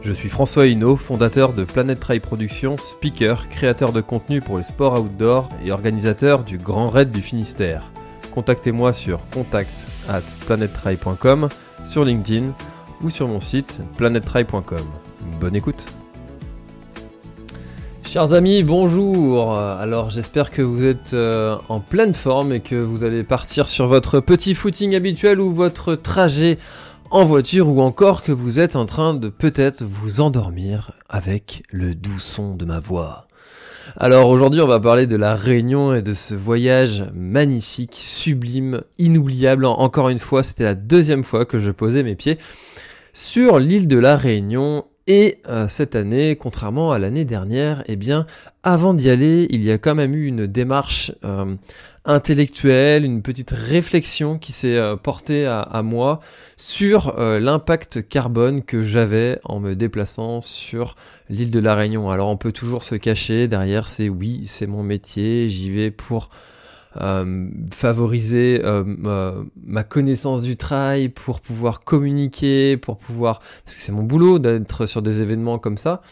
Je suis François Hinault, fondateur de Planet Trail Productions, speaker, créateur de contenu pour les sports outdoor et organisateur du Grand Raid du Finistère. Contactez-moi sur contact at sur LinkedIn ou sur mon site planettrail.com. Bonne écoute Chers amis, bonjour Alors j'espère que vous êtes euh, en pleine forme et que vous allez partir sur votre petit footing habituel ou votre trajet en voiture ou encore que vous êtes en train de peut-être vous endormir avec le doux son de ma voix. Alors aujourd'hui on va parler de la Réunion et de ce voyage magnifique, sublime, inoubliable. Encore une fois, c'était la deuxième fois que je posais mes pieds sur l'île de la Réunion et euh, cette année, contrairement à l'année dernière, eh bien, avant d'y aller, il y a quand même eu une démarche euh, intellectuelle, une petite réflexion qui s'est euh, portée à, moi sur l'impact carbone que j'avais en me déplaçant sur l'île de la Réunion. Alors on peut toujours se cacher derrière, c'est oui, c'est mon métier, j'y vais pour euh, favoriser euh, ma, connaissance du trail, pour pouvoir communiquer, pour pouvoir... Parce que c'est mon boulot d'être sur des événements comme ça.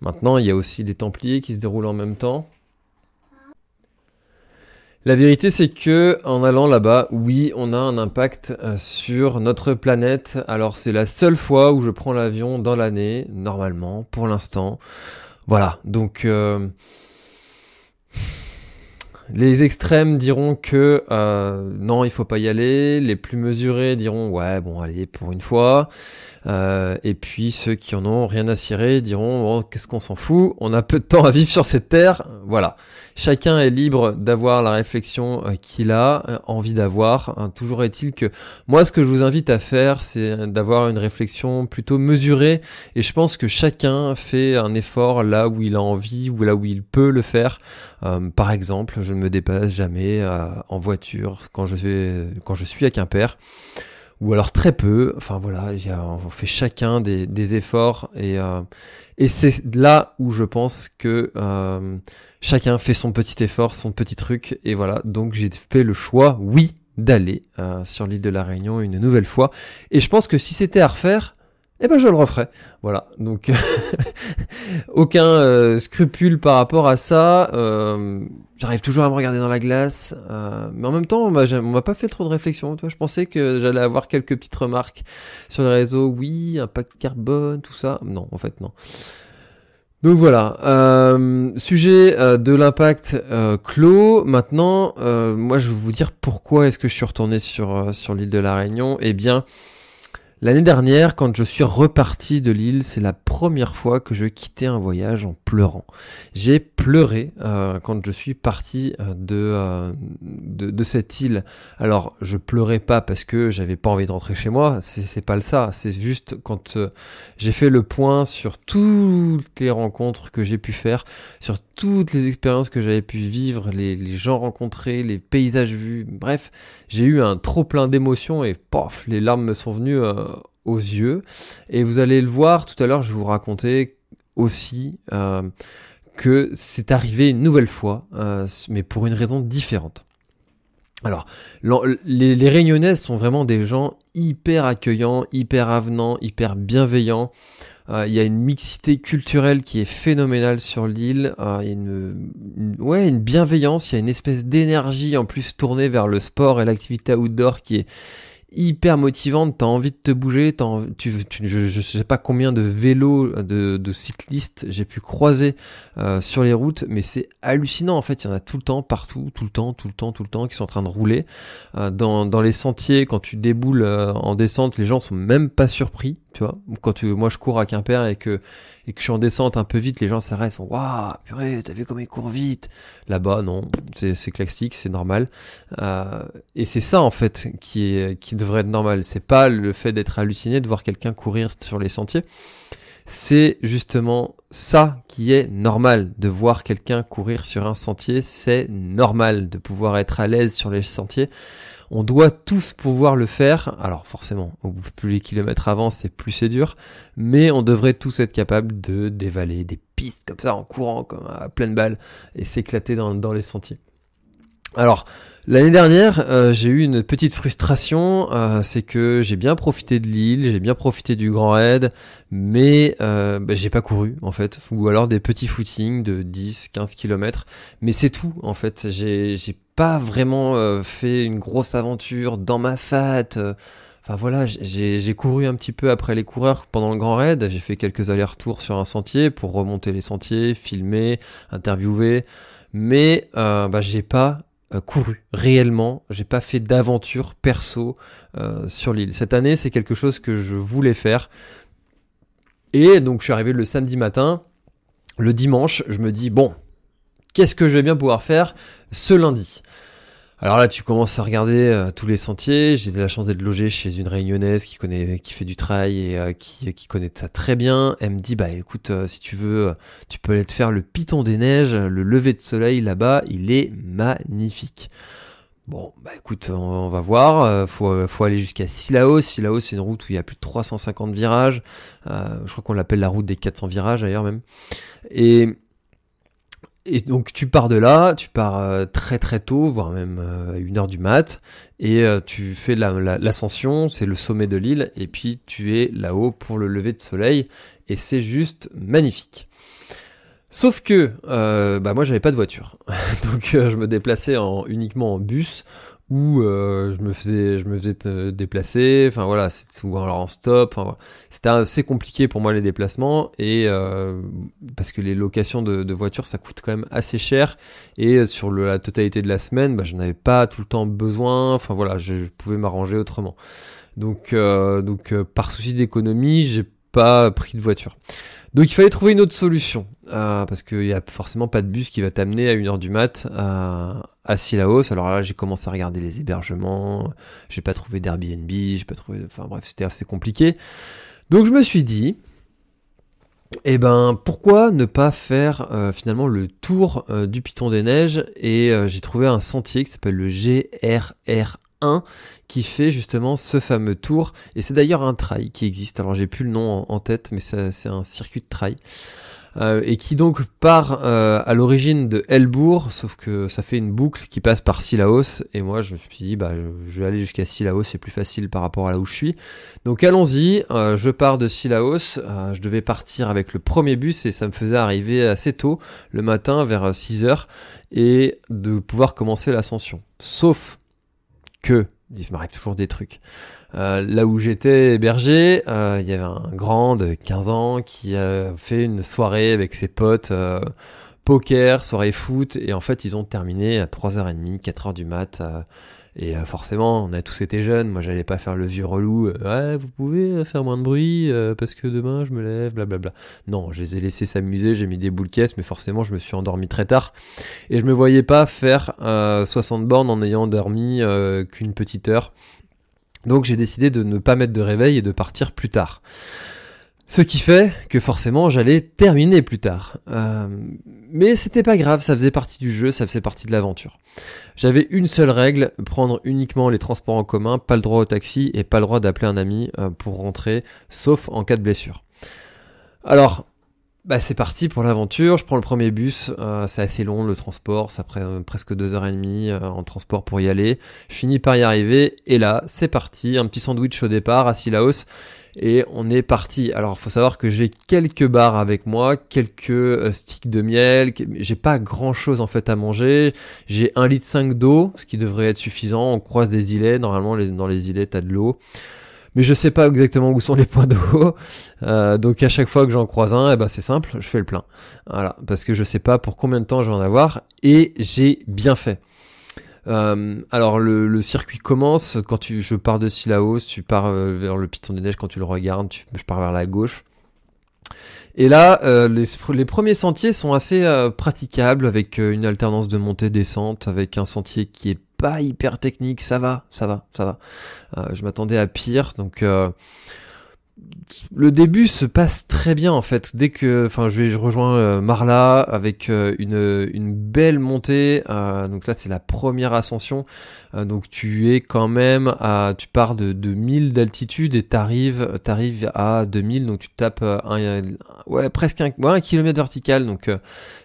Maintenant, il y a aussi les Templiers qui se déroulent en même temps. La vérité, c'est que en allant là-bas, oui, on a un impact euh, sur notre planète. Alors, c'est la seule fois où je prends l'avion dans l'année, normalement, pour l'instant. Voilà, donc les extrêmes diront que euh, non, il faut pas y aller. Les plus mesurés diront ouais, bon, allez, pour une fois. Euh, et puis ceux qui en ont rien à cirer diront bon, qu'est-ce qu'on s'en fout? On a peu de temps à vivre sur cette terre. Voilà. Chacun est libre d'avoir la réflexion euh, qu'il a euh, envie d'avoir. Hein, toujours est-il que moi, ce que je vous invite à faire, c'est d'avoir une réflexion plutôt mesurée. Et je pense que chacun fait un effort là où il a envie ou là où il peut le faire. Par exemple, je ne me dépasse jamais en voiture quand je, vais, quand je suis à Quimper ou alors très peu. Enfin voilà, on fait chacun des, efforts. Et, et c'est là où je pense que chacun fait son petit effort, son petit truc, et voilà, donc j'ai fait le choix, oui, d'aller euh, sur l'île de la Réunion une nouvelle fois, et je pense que si c'était à refaire, eh ben je le referais. Voilà, donc aucun euh, scrupule par rapport à ça. Euh, j'arrive toujours à me regarder dans la glace, mais en même temps, bah, on m'a pas fait trop de réflexion. Toi, je pensais que j'allais avoir quelques petites remarques sur les réseaux. Oui, impact carbone, tout ça. Non, en fait, non. Donc voilà, euh, sujet euh, de l'impact euh, clos. Maintenant, moi je vais vous dire pourquoi est-ce que je suis retourné sur, sur l'île de la Réunion. Eh bien, L'année dernière, quand je suis reparti de l'île, c'est la première fois que je quittais un voyage en pleurant. J'ai pleuré euh, quand je suis parti euh, euh, de, de, cette île. Alors, je pleurais pas parce que j'avais pas envie de rentrer chez moi, c'est pas le ça. C'est juste quand j'ai fait le point sur toutes les rencontres que j'ai pu faire, sur toutes les expériences que j'avais pu vivre, les, gens rencontrés, les paysages vus, bref, j'ai eu un trop plein d'émotions et pof, les larmes me sont venues euh, aux yeux. Et vous allez le voir tout à l'heure, je vous raconter aussi euh, que c'est arrivé une nouvelle fois, euh, mais pour une raison différente. Alors, les, les Réunionnais sont vraiment des gens hyper accueillants, hyper avenants, hyper bienveillants. Euh, il y a une mixité culturelle qui est phénoménale sur l'île. Euh, il y a une, ouais, une bienveillance, il y a une espèce d'énergie en plus tournée vers le sport et l'activité outdoor qui est hyper motivante, t'as envie de te bouger, tu, je, je, sais pas combien de vélos, de, cyclistes j'ai pu croiser euh, sur les routes, mais c'est hallucinant en fait, il y en a tout le temps, partout, tout le temps, tout le temps, tout le temps, qui sont en train de rouler. Euh, dans, dans, les sentiers, quand tu déboules euh, en descente, les gens sont même pas surpris, Quand tu, moi je cours à Quimper et que et que je suis en descente un peu vite, les gens s'arrêtent, font waouh, purée, t'as vu comment il court vite. Là-bas, non, c'est classique, c'est normal. Euh, et c'est ça en fait qui qui devrait être normal. C'est pas le fait d'être halluciné de voir quelqu'un courir sur les sentiers. C'est justement ça qui est normal, de voir quelqu'un courir sur un sentier, c'est normal de pouvoir être à l'aise sur les sentiers. On doit tous pouvoir le faire. Alors forcément, plus les kilomètres avancent, c'est plus c'est dur. Mais on devrait tous être capables de dévaler des pistes comme ça en courant, comme à pleine balle, et s'éclater dans, les sentiers. Alors, l'année dernière, euh, j'ai eu une petite frustration, euh, c'est que j'ai bien profité de l'île, j'ai bien profité du Grand Raid, mais euh, bah, j'ai pas couru en fait, ou alors des petits footings de 10-15 km, mais c'est tout en fait, j'ai pas vraiment fait une grosse aventure dans ma fat. Enfin voilà, j'ai couru un petit peu après les coureurs pendant le Grand Raid, j'ai fait quelques allers-retours sur un sentier pour remonter les sentiers, filmer, interviewer, mais bah, j'ai pas euh, couru réellement. J'ai pas fait d'aventure perso euh, sur l'île. Cette année, c'est quelque chose que je voulais faire. Et donc, je suis arrivé le samedi matin. Le dimanche, je me dis bon, qu'est-ce que je vais bien pouvoir faire ce lundi? Alors là, tu commences à regarder euh, tous les sentiers. J'ai de la chance d'être logé chez une réunionnaise qui connaît, qui fait du trail et euh, qui, connaît ça très bien. Elle me dit, bah écoute, euh, si tu veux, tu peux aller te faire le Piton des Neiges, le lever de soleil là-bas, il est magnifique. Bon, bah écoute, on, va voir. faut, faut aller jusqu'à Silaos. Silaos, c'est une route où il y a plus de 350 virages. je crois qu'on l'appelle la route des 400 virages d'ailleurs même. Et et donc tu pars de là, tu pars euh, très très tôt, voire même euh, une heure du mat, et euh, tu fais l'ascension, c'est le sommet de l'île, et puis tu es là-haut pour le lever de soleil, et c'est juste magnifique. Sauf que bah moi j'avais pas de voiture, donc je me déplaçais en, uniquement en bus où euh, je me faisais je me faisais déplacer. Enfin voilà souvent alors en stop. Enfin, c'était assez compliqué pour moi les déplacements. Et euh, parce que les locations de, voitures ça coûte quand même assez cher. Et sur la totalité de la semaine bah, j'en avais pas tout le temps besoin. Enfin voilà je, je pouvais m'arranger autrement. Donc euh, donc euh, par souci d'économie j'ai pas pris de voiture donc il fallait trouver une autre solution, euh, parce qu'il n'y a forcément pas de bus qui va t'amener à 1h du mat à, à Silaos. Alors là j'ai commencé à regarder les hébergements, j'ai pas trouvé d'Airbnb, j'ai pas trouvé... Enfin bref, c'était assez compliqué. Donc je me suis dit, eh ben pourquoi ne pas faire euh, finalement le tour euh, du Piton des Neiges? Et j'ai trouvé un sentier qui s'appelle le GRR 1 qui fait justement ce fameux tour. Et c'est d'ailleurs un trail qui existe. Alors j'ai plus le nom en, tête, mais c'est un circuit de trail. Euh, et qui donc part euh, à l'origine de Elbourg, sauf que ça fait une boucle qui passe par Silaos, et moi je me suis dit bah je vais aller jusqu'à Silaos, c'est plus facile par rapport à là où je suis. Donc allons-y, euh, je pars de Silaos, je devais partir avec le premier bus et ça me faisait arriver assez tôt le matin vers 6h et de pouvoir commencer l'ascension. Sauf que il m'arrive toujours des trucs. Euh, là où j'étais hébergé, euh, il y avait un grand de 15 ans qui a fait une soirée avec ses potes, euh, poker, soirée foot, et en fait ils ont terminé à 3h30, 4h du mat. Et forcément, on a tous été jeunes, moi j'allais pas faire le vieux relou, ouais, vous pouvez faire moins de bruit parce que demain je me lève, blablabla. Non, je les ai laissés s'amuser, j'ai mis des boules caisses, mais forcément je me suis endormi très tard. Et je me voyais pas faire 60 bornes en ayant dormi qu'une petite heure. Donc j'ai décidé de ne pas mettre de réveil et de partir plus tard. Ce qui fait que forcément j'allais terminer plus tard. Euh, mais c'était pas grave, ça faisait partie du jeu, ça faisait partie de l'aventure. J'avais une seule règle, prendre uniquement les transports en commun, pas le droit au taxi et pas le droit d'appeler un ami euh, pour rentrer, sauf en cas de blessure. Alors, bah c'est parti pour l'aventure, je prends le premier bus, euh, c'est assez long le transport, ça prend presque deux heures et demie euh, en transport pour y aller. Je finis par y arriver et là c'est parti, un petit sandwich au départ à Silaos et on est parti. Alors il faut savoir que j'ai quelques barres avec moi, quelques euh, sticks de miel, j'ai pas grand chose en fait à manger, j'ai un litre 5 d'eau, ce qui devrait être suffisant, on croise des îlets, normalement dans les îlets t'as de l'eau mais je sais pas exactement où sont les points d'eau. Euh, donc à chaque fois que j'en croise un, eh ben c'est simple, je fais le plein. Voilà, parce que je sais pas pour combien de temps je vais en avoir et j'ai bien fait. Euh, alors le, circuit commence quand tu, je pars de Silaos, tu pars euh, vers le Piton des Neiges quand tu le regardes, tu, je pars vers la gauche. Et là, les, les, premiers sentiers sont assez praticables avec une alternance de montée-descente, avec un sentier qui est pas hyper technique, ça va, ça va, ça va. Euh, je m'attendais à pire, donc euh, le début se passe très bien en fait. Dès que, enfin, je, vais, je rejoins euh, Marla avec une, une belle montée. donc là, c'est la première ascension. Donc tu es quand même à, tu pars de, de 1000 d'altitude et t'arrives, t'arrives à 2000. Donc tu tapes un, ouais, presque un, ouais, un kilomètre vertical. Donc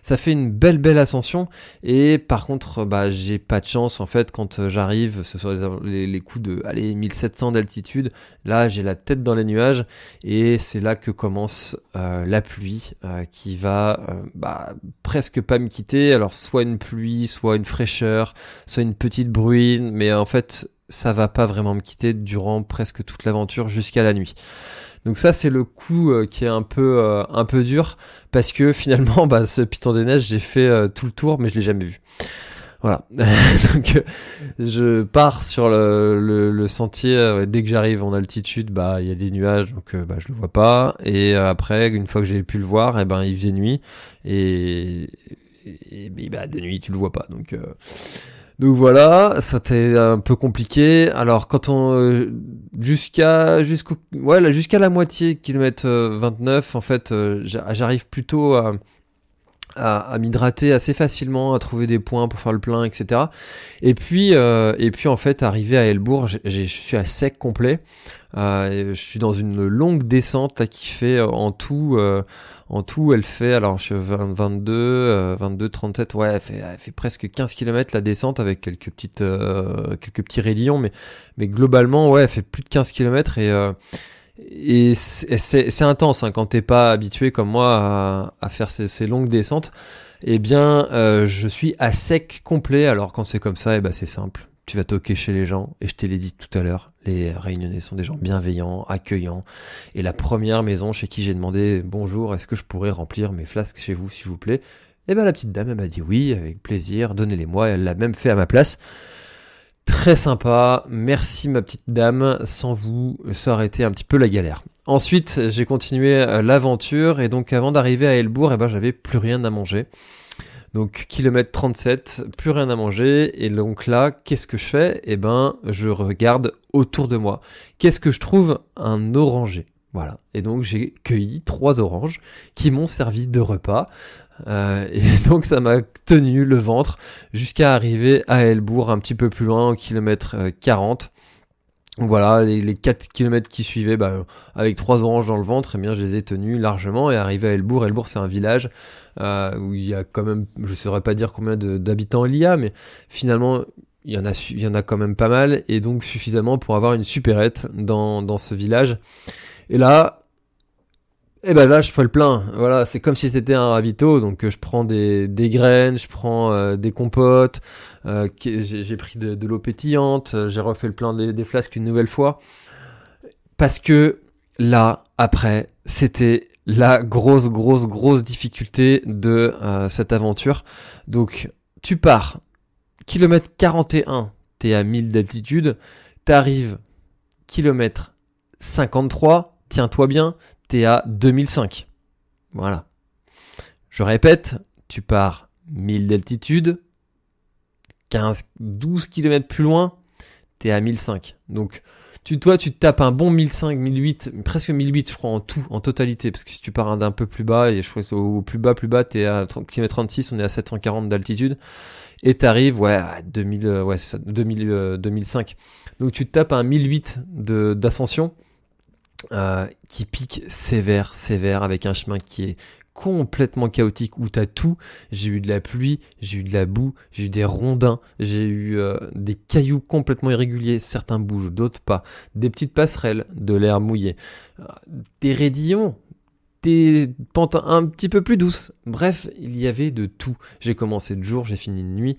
ça fait une belle belle ascension. Et par contre bah j'ai pas de chance en fait quand euh, j'arrive ce sont les, coups de allez 1700 d'altitude. Là j'ai la tête dans les nuages. Et c'est là que commence euh, la pluie euh, qui va bah, presque pas me quitter. Alors soit une pluie soit une fraîcheur soit une petite mais en fait ça va pas vraiment me quitter durant presque toute l'aventure jusqu'à la nuit. Donc ça c'est le coup euh, qui est un peu euh, un peu dur parce que finalement bah, ce Piton des Neiges j'ai fait euh, tout le tour mais je l'ai jamais vu. Voilà. Donc je pars sur le, le, sentier dès que j'arrive en altitude bah il y a des nuages donc bah je le vois pas et après une fois que j'ai pu le voir et eh ben il faisait nuit et, et, bah de nuit tu le vois pas donc donc voilà, c'était un peu compliqué. Alors quand on euh, jusqu'à jusqu'au ouais, jusqu'à la moitié kilomètre 29 euh, en fait, euh, j'arrive plutôt à à, m'hydrater assez facilement, à trouver des points pour faire le plein, etc. Et puis, et puis en fait, arrivé à Elbourg, je suis à sec complet. je suis dans une longue descente là, qui fait en tout, en tout, elle fait, alors je suis 22, 22, 37, ouais, elle fait, elle fait presque 15 km la descente avec quelques petites, euh, quelques petits rayon, mais, mais globalement, ouais, elle fait plus de 15 km et, euh, et c'est intense hein, quand t'es pas habitué comme moi à, faire ces, ces, longues descentes. Eh bien, euh, je suis à sec complet. Alors quand c'est comme ça, eh ben c'est simple tu vas toquer chez les gens, et je te l'ai dit tout à l'heure, les réunionnais sont des gens bienveillants, accueillants, et la première maison chez qui j'ai demandé bonjour, est-ce que je pourrais remplir mes flasques chez vous, s'il vous plaît? Eh ben la petite dame, elle m'a dit oui, avec plaisir, donnez-les-moi, elle l'a même fait à ma place. Très sympa, merci ma petite dame, sans vous, ça aurait été un petit peu la galère. Ensuite, j'ai continué euh, l'aventure, et donc avant d'arriver à Elbourg, eh ben j'avais plus rien à manger. Donc kilomètre 37, plus rien à manger. Et donc là, qu'est-ce que je fais? Eh ben, je regarde autour de moi. Qu'est-ce que je trouve? Un oranger. Voilà. Et donc j'ai cueilli trois oranges qui m'ont servi de repas. Euh, et donc ça m'a tenu le ventre jusqu'à arriver à Elbourg, un petit peu plus loin, au kilomètre 40. Euh, voilà, les, les 4 km qui suivaient, bah, avec trois oranges dans le ventre, eh bien, je les ai tenus largement et arrivé à Elbourg. Elbourg, c'est un village euh, où il y a quand même, je saurais pas dire combien d'habitants il y a, mais finalement, il y, en a, il y en a quand même pas mal, et donc suffisamment pour avoir une supérette dans, ce village. Et là, eh ben là, je fais le plein. Voilà, c'est comme si c'était un ravito. Donc, je prends des, des graines, je prends euh, des compotes. Euh, j'ai pris de, l'eau pétillante. J'ai refait le plein des, flasques une nouvelle fois. Parce que là, après, c'était la grosse, grosse, grosse difficulté de euh, cette aventure. Donc, tu pars, kilomètre 41, t'es à 1000 d'altitude, t'arrives, kilomètre 53, tiens-toi bien, à 2005. Voilà. Je répète, tu pars 1000 d'altitude, 15, 12 km plus loin, t'es à 1005. Donc, tu, toi, tu te tapes un bon 1005, 1008, presque 1008, je crois, en tout, en totalité. Parce que si tu pars d'un peu plus bas, et je crois au plus bas, plus bas, t'es à km 36, on est à 740 d'altitude. Et t'arrives, ouais, à 2000, euh, ouais, ça, 2000, 2005. Euh, Donc tu tapes un 1008 d'ascension. Euh, qui pique sévère, sévère, avec un chemin qui est complètement chaotique où t'as tout. J'ai eu de la pluie, j'ai eu de la boue, j'ai eu des rondins, j'ai eu euh, des cailloux complètement irréguliers, certains bougent, d'autres pas, des petites passerelles, de l'air mouillé, euh, des raidillons, des pentes un petit peu plus douces. Bref, il y avait de tout. J'ai commencé de jour, j'ai fini de nuit.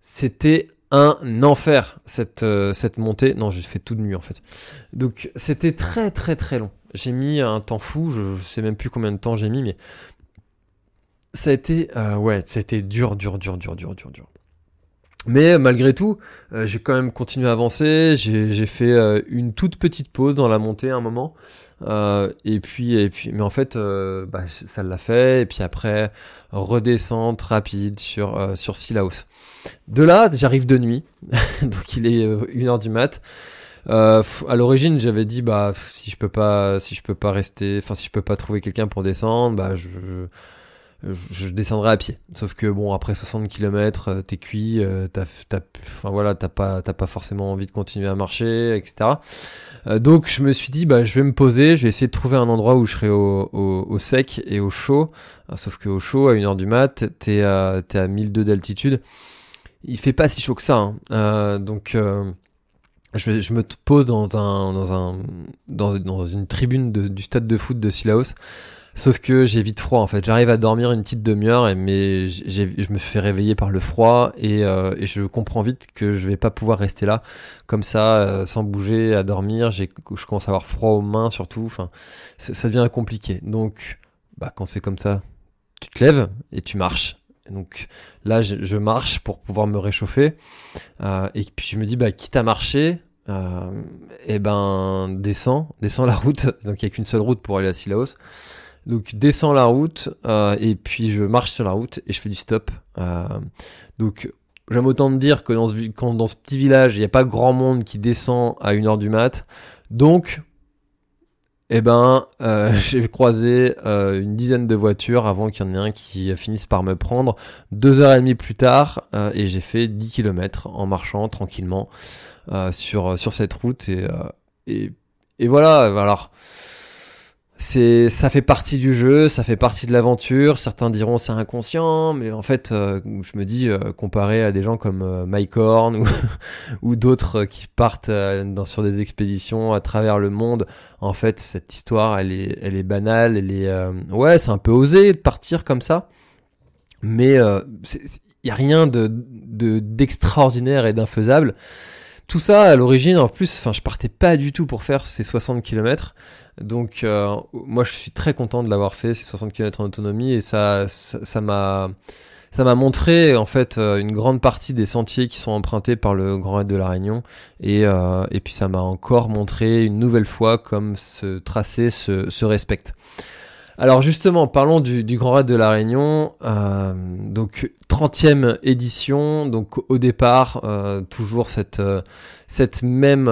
C'était un enfer cette, euh, cette montée. Non, j'ai fait tout de nuit en fait. Donc c'était très très très long. J'ai mis un temps fou, je, sais même plus combien de temps j'ai mis, mais ça a été, euh, ouais, c'était dur, dur, dur, dur, dur, dur, dur. Mais malgré tout, euh, j'ai quand même continué à avancer. J'ai fait euh, une toute petite pause dans la montée à un moment. Et puis, et puis, mais en fait, bah, ça l'a fait. Et puis après, redescente rapide sur sur Silaos. De là, j'arrive de nuit, donc il est 1h du mat. Euh, à l'origine, j'avais dit bah si je peux pas, si je peux pas rester, enfin si je peux pas trouver quelqu'un pour descendre, bah je, descendrai à pied. Sauf que bon, après 60 km, euh, t'es cuit, euh, t'as, enfin voilà, t'as pas, t'as pas forcément envie de continuer à marcher, etc. Euh, donc je me suis dit bah je vais me poser, je vais essayer de trouver un endroit où je serai au, sec et au chaud. sauf que au chaud, à 1h du mat, t'es à, t'es à 1002 d'altitude. Il fait pas si chaud que ça, hein. donc je, je, me pose dans un dans un dans, une tribune du stade de foot de Silaos. Sauf que j'ai vite froid en fait. J'arrive à dormir une petite demi-heure, mais je me fais réveiller par le froid et, euh, et, je comprends vite que je vais pas pouvoir rester là comme ça euh, sans bouger à dormir. J'ai, je commence à avoir froid aux mains surtout. Enfin, ça devient compliqué. Donc, bah quand c'est comme ça, tu te lèves et tu marches. Donc là, je, marche pour pouvoir me réchauffer. Euh, et puis je me dis, bah, quitte à marcher, euh, eh ben descends, descends la route. Donc il n'y a qu'une seule route pour aller à Silaos. Donc descends la route euh, et puis je marche sur la route et je fais du stop. Euh, donc j'aime autant te dire que dans ce, petit village, il n'y a pas grand monde qui descend à 1h du mat. Donc eh ben, euh, j'ai croisé une dizaine de voitures avant qu'il y en ait un qui finisse par me prendre. Deux heures et demie plus tard, et j'ai fait 10 km en marchant tranquillement sur, sur cette route. Et, et, et voilà, alors c'est ça fait partie du jeu, ça fait partie de l'aventure. Certains diront c'est inconscient, mais en fait, euh, je me dis euh, comparé à des gens comme euh, Mike Horn ou, d'autres qui partent dans, sur des expéditions à travers le monde, en fait, cette histoire, elle est, elle est banale, elle est, ouais, c'est un peu osé de partir comme ça, mais il y a rien de d'extraordinaire et d'infaisable. Tout ça, à l'origine, en plus, enfin, je partais pas du tout pour faire ces 60 km. Donc, euh, moi, je suis très content de l'avoir fait, ces 60 km en autonomie, et ça, ça m'a, ça m'a montré en fait euh, une grande partie des sentiers qui sont empruntés par le Grand Raid de la Réunion, et, euh, et puis ça m'a encore montré une nouvelle fois comme ce tracé se, se respecte. Alors justement, parlons du, du, Grand Raid de la Réunion. Euh, donc 30e édition. Donc au départ, euh, toujours cette, cette même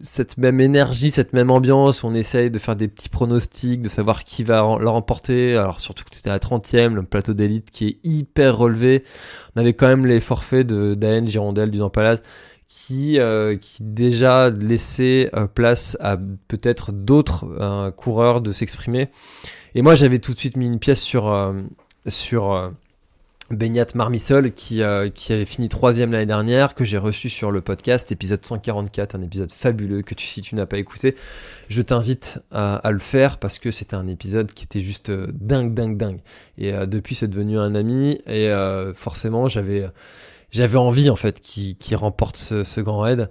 cette même énergie, cette même ambiance, on essaye de faire des petits pronostics, de savoir qui va le remporter. Alors surtout que c'était la 30e, le plateau d'élite qui est hyper relevé. On avait quand même les forfaits de Daen Girondel du Palace qui, euh, qui déjà laissait euh, place à peut-être d'autres euh, coureurs de s'exprimer. Et moi j'avais tout de suite mis une pièce sur, sur Beignat Marmisol qui, euh, qui avait fini troisième l'année dernière, que j'ai reçu sur le podcast, épisode 144, un épisode fabuleux que tu, si tu n'as pas écouté, je t'invite à, le faire parce que c'était un épisode qui était juste euh, dingue, dingue, dingue. Et euh, depuis c'est devenu un ami et forcément j'avais j'avais envie en fait qu'il remporte ce, ce grand raid.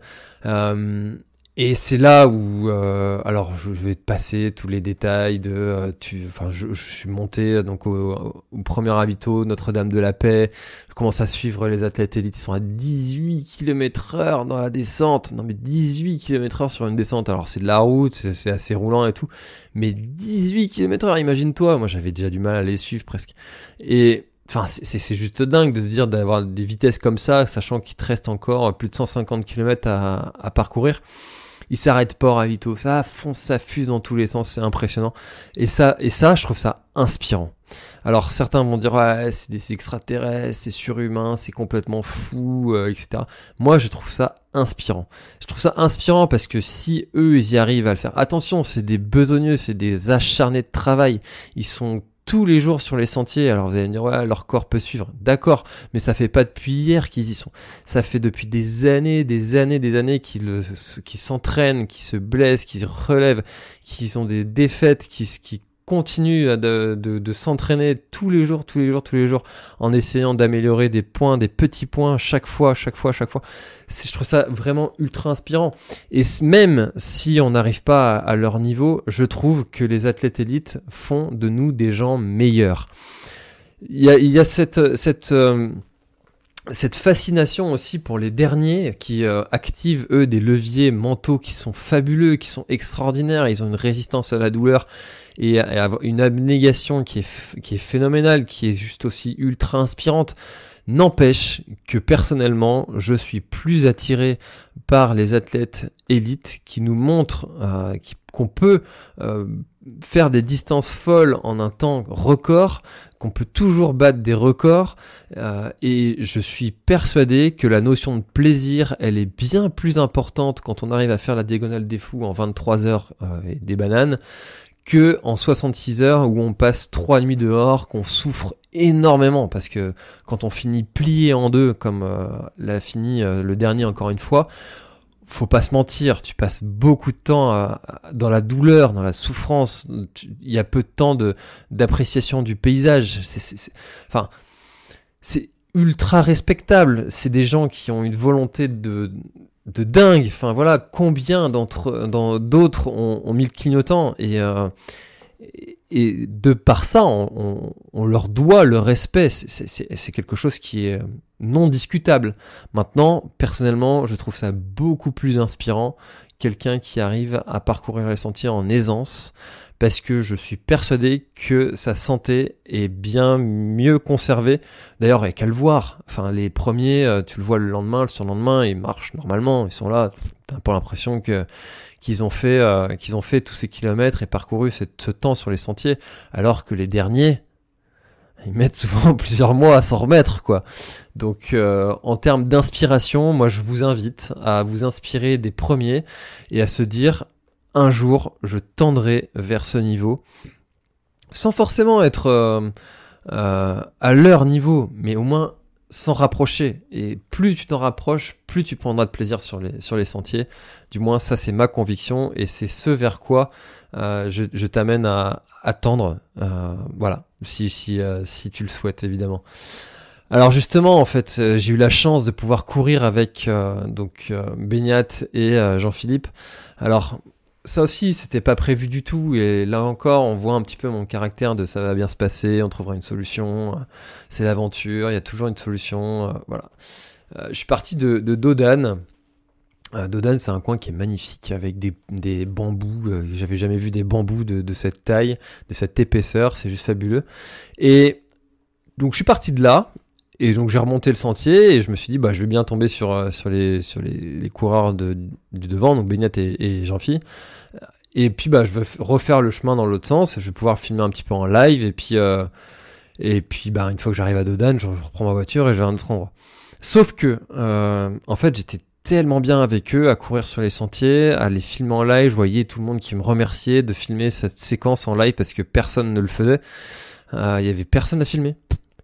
Et c'est là où, euh, alors je vais te passer tous les détails de, euh, tu, enfin je, suis monté donc au, au premier habito Notre-Dame de la Paix. Je commence à suivre les athlètes élites. Ils sont à 18 km heure dans la descente. Non mais 18 km heure sur une descente. Alors c'est de la route, c'est assez roulant et tout. Mais 18 km heure, imagine-toi. Moi j'avais déjà du mal à les suivre presque. Et Enfin, c'est juste dingue de se dire d'avoir des vitesses comme ça, sachant qu'il te reste encore plus de 150 km à, à parcourir il s'arrête pas à Vito, ça fonce, ça fuse dans tous les sens, c'est impressionnant. Et ça, et ça, je trouve ça inspirant. Alors certains vont dire ouais, c'est des extraterrestres, c'est surhumain, c'est complètement fou, euh, etc. Moi je trouve ça inspirant. Je trouve ça inspirant parce que si eux ils y arrivent à le faire, attention, c'est des besogneux, c'est des acharnés de travail. Ils sont tous les jours sur les sentiers. Alors vous allez me dire, ouais, leur corps peut suivre. D'accord, mais ça fait pas depuis hier qu'ils y sont. Ça fait depuis des années, des années, des années qu'ils s'entraînent, qu'ils se blessent, qu'ils relèvent, qu'ils ont des défaites, qu'ils qui continue de, de, s'entraîner tous les jours, tous les jours, tous les jours, en essayant d'améliorer des points, des petits points, chaque fois, chaque fois, chaque fois. Je trouve ça vraiment ultra inspirant. Et même si on n'arrive pas à, leur niveau, je trouve que les athlètes élites font de nous des gens meilleurs. Il y a, il y a cette... cette euh, cette fascination aussi pour les derniers qui euh, activent eux des leviers mentaux qui sont fabuleux, qui sont extraordinaires, ils ont une résistance à la douleur et, une abnégation qui est, qui est phénoménale, qui est juste aussi ultra inspirante. N'empêche que personnellement, je suis plus attiré par les athlètes élites qui nous montrent euh, qu'on peut euh, faire des distances folles en un temps record, qu'on peut toujours battre des records, euh, et je suis persuadé que la notion de plaisir, elle est bien plus importante quand on arrive à faire la diagonale des fous en 23 heures et des bananes que en 66 heures où on passe trois nuits dehors, qu'on souffre énormément parce que quand on finit plié en deux comme euh, l'a fini euh, le dernier encore une fois, faut pas se mentir, tu passes beaucoup de temps euh, dans la douleur, dans la souffrance, il y a peu de temps de d'appréciation du paysage. C'est, enfin, c'est ultra respectable. C'est des gens qui ont une volonté de de dingue. Enfin voilà, combien d'entre d'autres ont, mis le clignotant et, euh, et de par ça, on, leur doit le respect. C'est quelque chose qui est non discutable. Maintenant, personnellement, je trouve ça beaucoup plus inspirant quelqu'un qui arrive à parcourir les sentiers en aisance parce que je suis persuadé que sa santé est bien mieux conservée. D'ailleurs, il n'y a qu'à le voir. Enfin, les premiers, euh, tu le vois le lendemain, le surlendemain, ils marchent normalement, ils sont là. T'as pas l'impression que qu'ils ont fait euh, qu'ils ont fait tous ces kilomètres et parcouru ce, temps sur les sentiers, alors que les derniers, ils mettent souvent plusieurs mois à s'en remettre, quoi. Donc, euh, en termes d'inspiration, moi, je vous invite à vous inspirer des premiers et à se dire, un jour, je tendrai vers ce niveau, sans forcément être euh, euh, à leur niveau, mais au moins s'en rapprocher. Et plus tu t'en rapproches, plus tu prendras de plaisir sur les, sentiers. Du moins, ça, c'est ma conviction, et c'est ce vers quoi euh, je, t'amène à, attendre. voilà, si, tu le souhaites, évidemment. Alors justement, en fait, j'ai eu la chance de pouvoir courir avec donc Beignat et Jean-Philippe. Alors ça aussi, c'était pas prévu du tout. Et là encore, on voit un petit peu mon caractère de ça va bien se passer, on trouvera une solution. C'est l'aventure, il y a toujours une solution. Euh, voilà. Euh, je suis parti de, de Dodane. Euh, Dodane, c'est un coin qui est magnifique avec des, des bambous. J'avais jamais vu des bambous de, cette taille, de cette épaisseur. C'est juste fabuleux. Et donc, je suis parti de là. Et donc j'ai remonté le sentier et je me suis dit bah je vais bien tomber sur, sur, les, sur les, les coureurs de, du devant, donc Beignat et, Jean-Phi. Et puis bah je vais refaire le chemin dans l'autre sens, je vais pouvoir filmer un petit peu en live et puis euh, et puis bah une fois que j'arrive à Dodane, je reprends ma voiture et je vais à un autre endroit. Sauf que euh, en fait j'étais tellement bien avec eux à courir sur les sentiers, à les filmer en live, je voyais tout le monde qui me remerciait de filmer cette séquence en live parce que personne ne le faisait. Euh, il y avait personne à filmer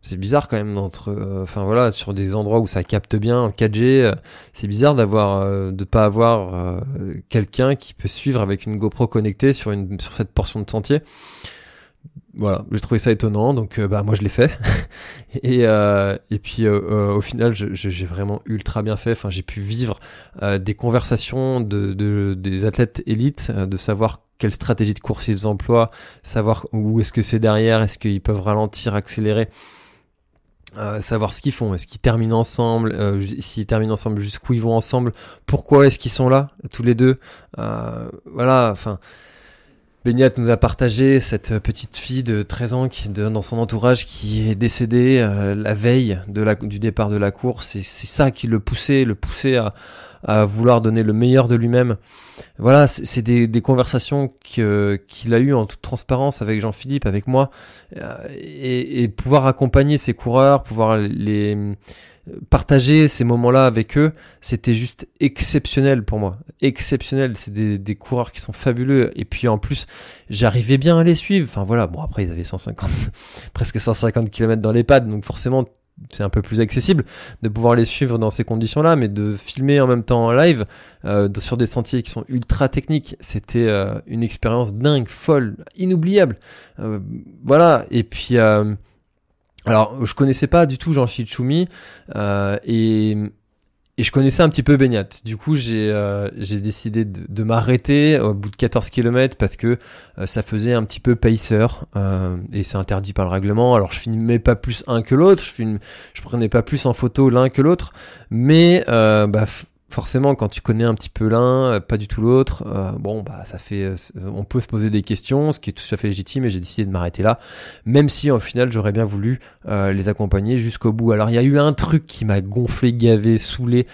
c'est bizarre quand même entre euh, enfin voilà sur des endroits où ça capte bien en 4G euh, c'est bizarre d'avoir euh, de pas avoir quelqu'un qui peut suivre avec une GoPro connectée sur une sur cette portion de sentier. Voilà j'ai trouvé ça étonnant donc bah moi je l'ai fait. Et et puis au final j'ai vraiment ultra bien fait. Enfin j'ai pu vivre des conversations de, de, des athlètes élites de savoir quelle stratégie de course ils emploient savoir où est-ce que c'est derrière est-ce qu'ils peuvent ralentir accélérer euh, savoir ce qu'ils font, est-ce qu'ils terminent ensemble, euh, s'ils terminent ensemble, jusqu'où ils vont ensemble, pourquoi est-ce qu'ils sont là, tous les deux. Euh, voilà, enfin. Beignat nous a partagé cette petite fille de 13 ans qui, dans son entourage qui est décédée la veille de la, du départ de la course. C'est ça qui le poussait, le poussait à, à vouloir donner le meilleur de lui-même. Voilà, c'est des, des, conversations qu'il a eues en toute transparence avec Jean-Philippe, avec moi, euh, et, et, pouvoir accompagner ces coureurs, pouvoir les, partager ces moments-là avec eux, c'était juste exceptionnel pour moi. Exceptionnel. C'est des, des, coureurs qui sont fabuleux. Et puis en plus, j'arrivais bien à les suivre. Enfin voilà, bon après ils avaient 150, presque 150 km dans les donc forcément c'est un peu plus accessible de pouvoir les suivre dans ces conditions-là, mais de filmer en même temps en live euh, sur des sentiers qui sont ultra techniques, c'était euh, une expérience dingue, folle, inoubliable. Euh, voilà, et puis alors, je connaissais pas du tout Jean-Philippe Choumi et, et, je connaissais un petit peu Beignat. Du coup, j'ai euh, décidé de, de m'arrêter au bout de 14 km parce que euh, ça faisait un petit peu pacer euh, et c'est interdit par le règlement. Alors, je filmais pas plus un que l'autre, je, je prenais pas plus en photo l'un que l'autre, mais bah, forcément, quand tu connais un petit peu l'un, euh, pas du tout l'autre, euh, bon, bah, ça fait, euh, on peut se poser des questions, ce qui est tout à fait légitime, et j'ai décidé de m'arrêter là, même si au final, j'aurais bien voulu les accompagner jusqu'au bout. Alors, il y a eu un truc qui m'a gonflé, gavé, saoulé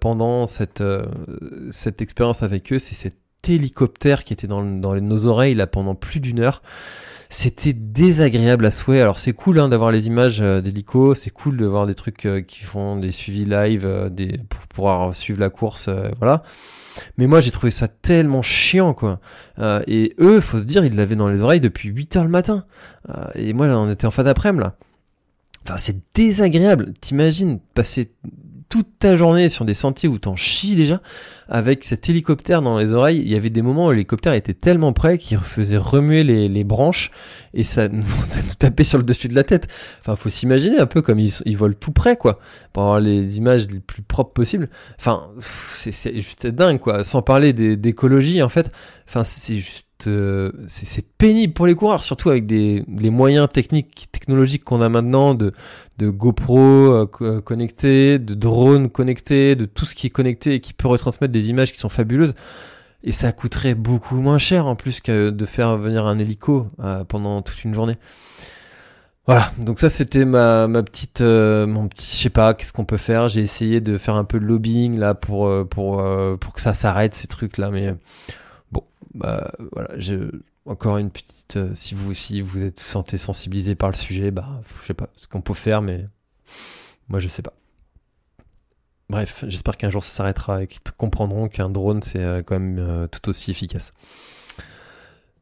pendant cette, cette expérience avec eux, c'est cet hélicoptère qui était dans, dans nos oreilles là pendant plus d'une heure. C'était désagréable à souhait. Alors c'est cool hein, d'avoir les images euh, d'hélico, c'est cool de voir des trucs euh, qui font des suivis live euh, des, pour pouvoir suivre la course, voilà. Mais moi j'ai trouvé ça tellement chiant quoi. et eux, faut se dire, ils l'avaient dans les oreilles depuis 8 heures le matin. et moi on était en fin d'après-midi là. Enfin c'est désagréable. T'imagines passer toute ta journée sur des sentiers où t'en chies déjà, avec cet hélicoptère dans les oreilles. Il y avait des moments où l'hélicoptère était tellement près qu'il faisait remuer les, branches et ça, nous tapait sur le dessus de la tête. Enfin, faut s'imaginer un peu comme ils, volent tout près, quoi, pour avoir les images les plus propres possibles. Enfin, c'est juste dingue, quoi. Sans parler d'écologie, en fait. Enfin, c'est juste euh, c'est pénible pour les coureurs, surtout avec des, les moyens techniques, technologiques qu'on a maintenant de, de GoPro euh, euh, connectés, de drones connectés, de tout ce qui est connecté et qui peut retransmettre des images qui sont fabuleuses. Et ça coûterait beaucoup moins cher en plus que de faire venir un hélico pendant toute une journée. Voilà, donc ça c'était ma, petite, mon petit, je sais pas, qu'est-ce qu'on peut faire? J'ai essayé de faire un peu de lobbying là pour pour pour que ça s'arrête ces trucs là, mais bah voilà, j'ai encore une petite. Euh, si vous aussi vous êtes vous sentez sensibilisé par le sujet, bah je sais pas ce qu'on peut faire, mais moi je sais pas. Bref, j'espère qu'un jour ça s'arrêtera et qu'ils comprendront qu'un drone c'est euh, quand même euh, tout aussi efficace.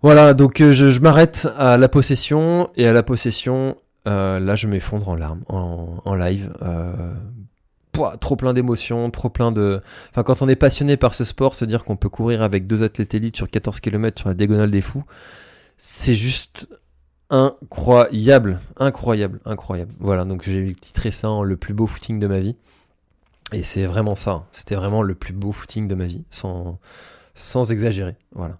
Voilà, donc je, m'arrête à la possession et à la possession, là je m'effondre en larmes en live trop plein d'émotions, trop plein de... Enfin, quand on est passionné par ce sport, se dire qu'on peut courir avec deux athlètes élites sur 14 km sur la diagonale des fous, c'est juste incroyable, incroyable, incroyable. Voilà, donc j'ai titré ça en le plus beau footing de ma vie. Et c'est vraiment ça, c'était vraiment le plus beau footing de ma vie, sans, sans exagérer. Voilà.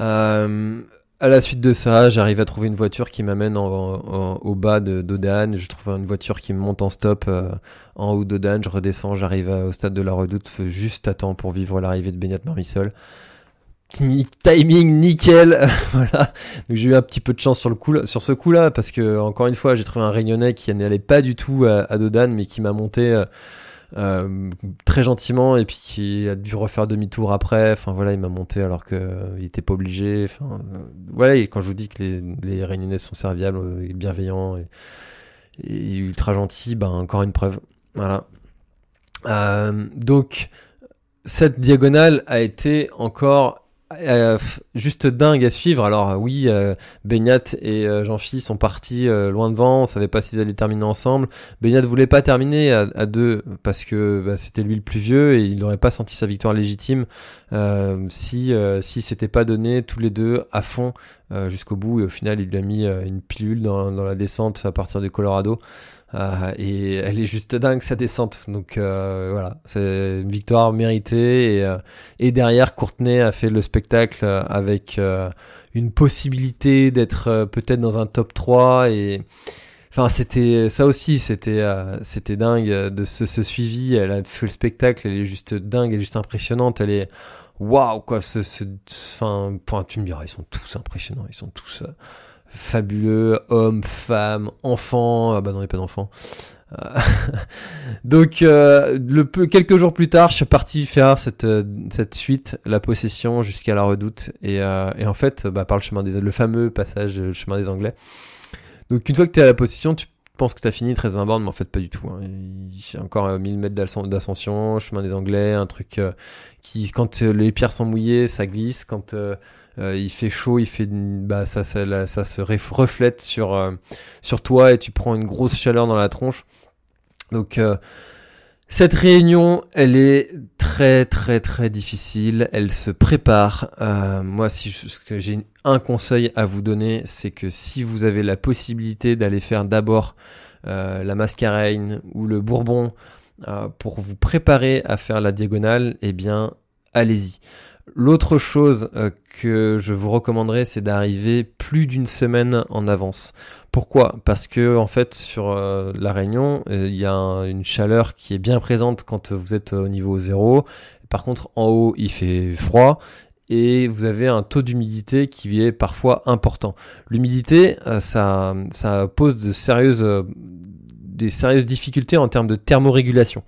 Euh, à la suite de ça, j'arrive à trouver une voiture qui m'amène au bas de d'Odane. Je trouve une voiture qui me monte en stop euh, en haut d'Odane. Je redescends, j'arrive au stade de la Redoute juste à temps pour vivre l'arrivée de Beignat Marmissol. Timing nickel, voilà. Donc j'ai eu un petit peu de chance sur ce coup-là parce que encore une fois, j'ai trouvé un Réunionnais qui n'allait pas du tout à, à Dodane, mais qui m'a monté. Euh, euh, très gentiment et puis qui a dû refaire demi-tour après. Enfin voilà, il m'a monté alors qu'il euh, n'était pas obligé. Enfin euh, voilà, et quand je vous dis que les, les Réunionnais sont serviables et bienveillants et, ultra gentils, ben encore une preuve. Voilà. donc cette diagonale a été encore euh, juste dingue à suivre. Alors euh, oui, euh, et euh, Jean-Phi sont partis loin devant. On savait pas s'ils allaient terminer ensemble. Beignat voulait pas terminer à, deux parce que bah, c'était lui le plus vieux et il n'aurait pas senti sa victoire légitime si si pas donné tous les deux à fond jusqu'au bout. Et au final, il lui a mis une pilule dans, dans la descente à partir du Colorado. Euh, et elle est juste dingue sa descente. Donc euh, voilà, c'est une victoire méritée. Et, euh, et, derrière, Courtenay a fait le spectacle avec une possibilité d'être peut-être dans un top 3. Et enfin, c'était ça aussi, c'était c'était dingue de ce, ce, suivi. Elle a fait le spectacle, elle est juste dingue, elle est juste impressionnante. Elle est waouh quoi. Ce, ce, enfin, tu me diras, ils sont tous impressionnants, ils sont tous fabuleux, hommes, femmes, enfants. Ah bah non, il n'y a pas d'enfants. Euh, donc, euh, le quelques jours plus tard, je suis parti faire cette, euh, cette suite, la possession jusqu'à la redoute, et, et en fait, bah, par le chemin des, le fameux passage, le chemin des Anglais. Donc, une fois que tu es à la possession, tu penses que tu as fini 13-20 bornes, mais en fait pas du tout. Hein. C'est encore 1000 mètres d'ascension, chemin des Anglais, un truc qui, quand les pierres sont mouillées, ça glisse. Quand il fait chaud, il fait, bah, ça, ça, ça se reflète sur, sur toi et tu prends une grosse chaleur dans la tronche. Donc cette réunion, elle est très très très difficile. Elle se prépare. Euh, moi, si que j'ai un conseil à vous donner, c'est que si vous avez la possibilité d'aller faire d'abord euh, la mascarène ou le bourbon euh, pour vous préparer à faire la diagonale, eh bien, allez-y. L'autre chose que je vous recommanderais, c'est d'arriver plus d'une semaine en avance. Pourquoi? Parce que en fait sur euh, la Réunion, euh, il y a une chaleur qui est bien présente quand vous êtes au niveau zéro. Par contre, en haut, il fait froid et vous avez un taux d'humidité qui est parfois important. L'humidité, euh, ça, pose de des sérieuses difficultés en termes de thermorégulation.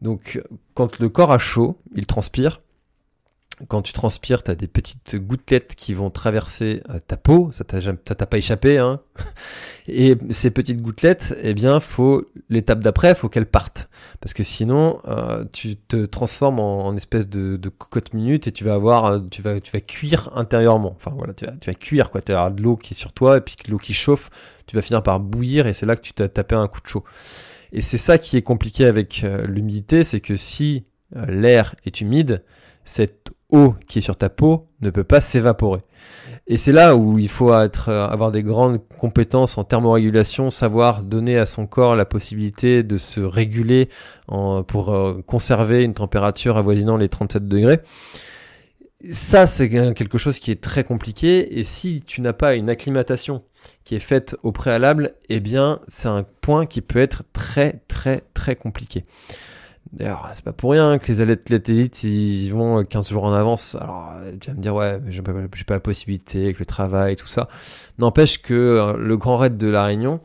Donc, quand le corps a chaud, il transpire, quand tu transpires, tu as des petites gouttelettes qui vont traverser euh, ta peau, ça t'a pas échappé, hein Et ces petites gouttelettes, eh bien, faut l'étape d'après, faut qu'elles partent, parce que sinon, euh, tu te transformes en, espèce de, cocotte minute et tu vas avoir, euh, tu vas, tu vas cuire intérieurement. Enfin voilà, tu vas, tu cuire quoi. Tu vas de l'eau qui est sur toi et puis l'eau qui chauffe, tu vas finir par bouillir et c'est là que tu t'as tapé un coup de chaud. Et c'est ça qui est compliqué avec l'humidité, c'est que si l'air est humide, cette eau qui est sur ta peau ne peut pas s'évaporer. Et c'est là où il faut être, euh, avoir des grandes compétences en thermorégulation, savoir donner à son corps la possibilité de se réguler en, pour euh, conserver une température avoisinant les 37 degrés. Ça, c'est quelque chose qui est très compliqué. Et si tu n'as pas une acclimatation qui est faite au préalable, eh bien, c'est un point qui peut être très, très, très compliqué. D'ailleurs, c'est pas pour rien que les athlètes élites, ils vont 15 jours en avance. Alors, tu vas me dire, ouais, mais j'ai pas, pas, la possibilité, avec le travail, tout ça. N'empêche que euh, le grand raid de la Réunion,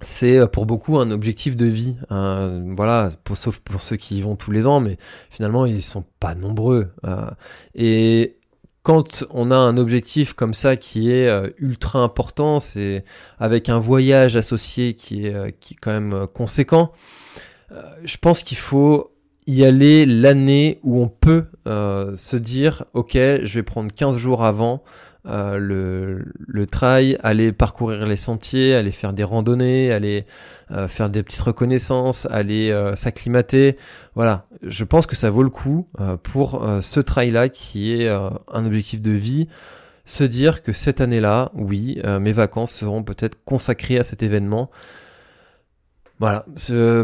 c'est euh, pour beaucoup un objectif de vie. Hein. voilà, sauf pour ceux qui y vont tous les ans, mais finalement, ils sont pas nombreux. Euh. et quand on a un objectif comme ça qui est ultra important, c'est avec un voyage associé qui est, qui est quand même conséquent, euh, je pense qu'il faut y aller l'année où on peut euh, se dire ok je vais prendre 15 jours avant euh, le, le, trail, aller parcourir les sentiers, aller faire des randonnées, aller faire des petites reconnaissances, aller s'acclimater. Voilà, je pense que ça vaut le coup pour ce trail-là qui est un objectif de vie. Se dire que cette année-là, oui, mes vacances seront peut-être consacrées à cet événement. Voilà,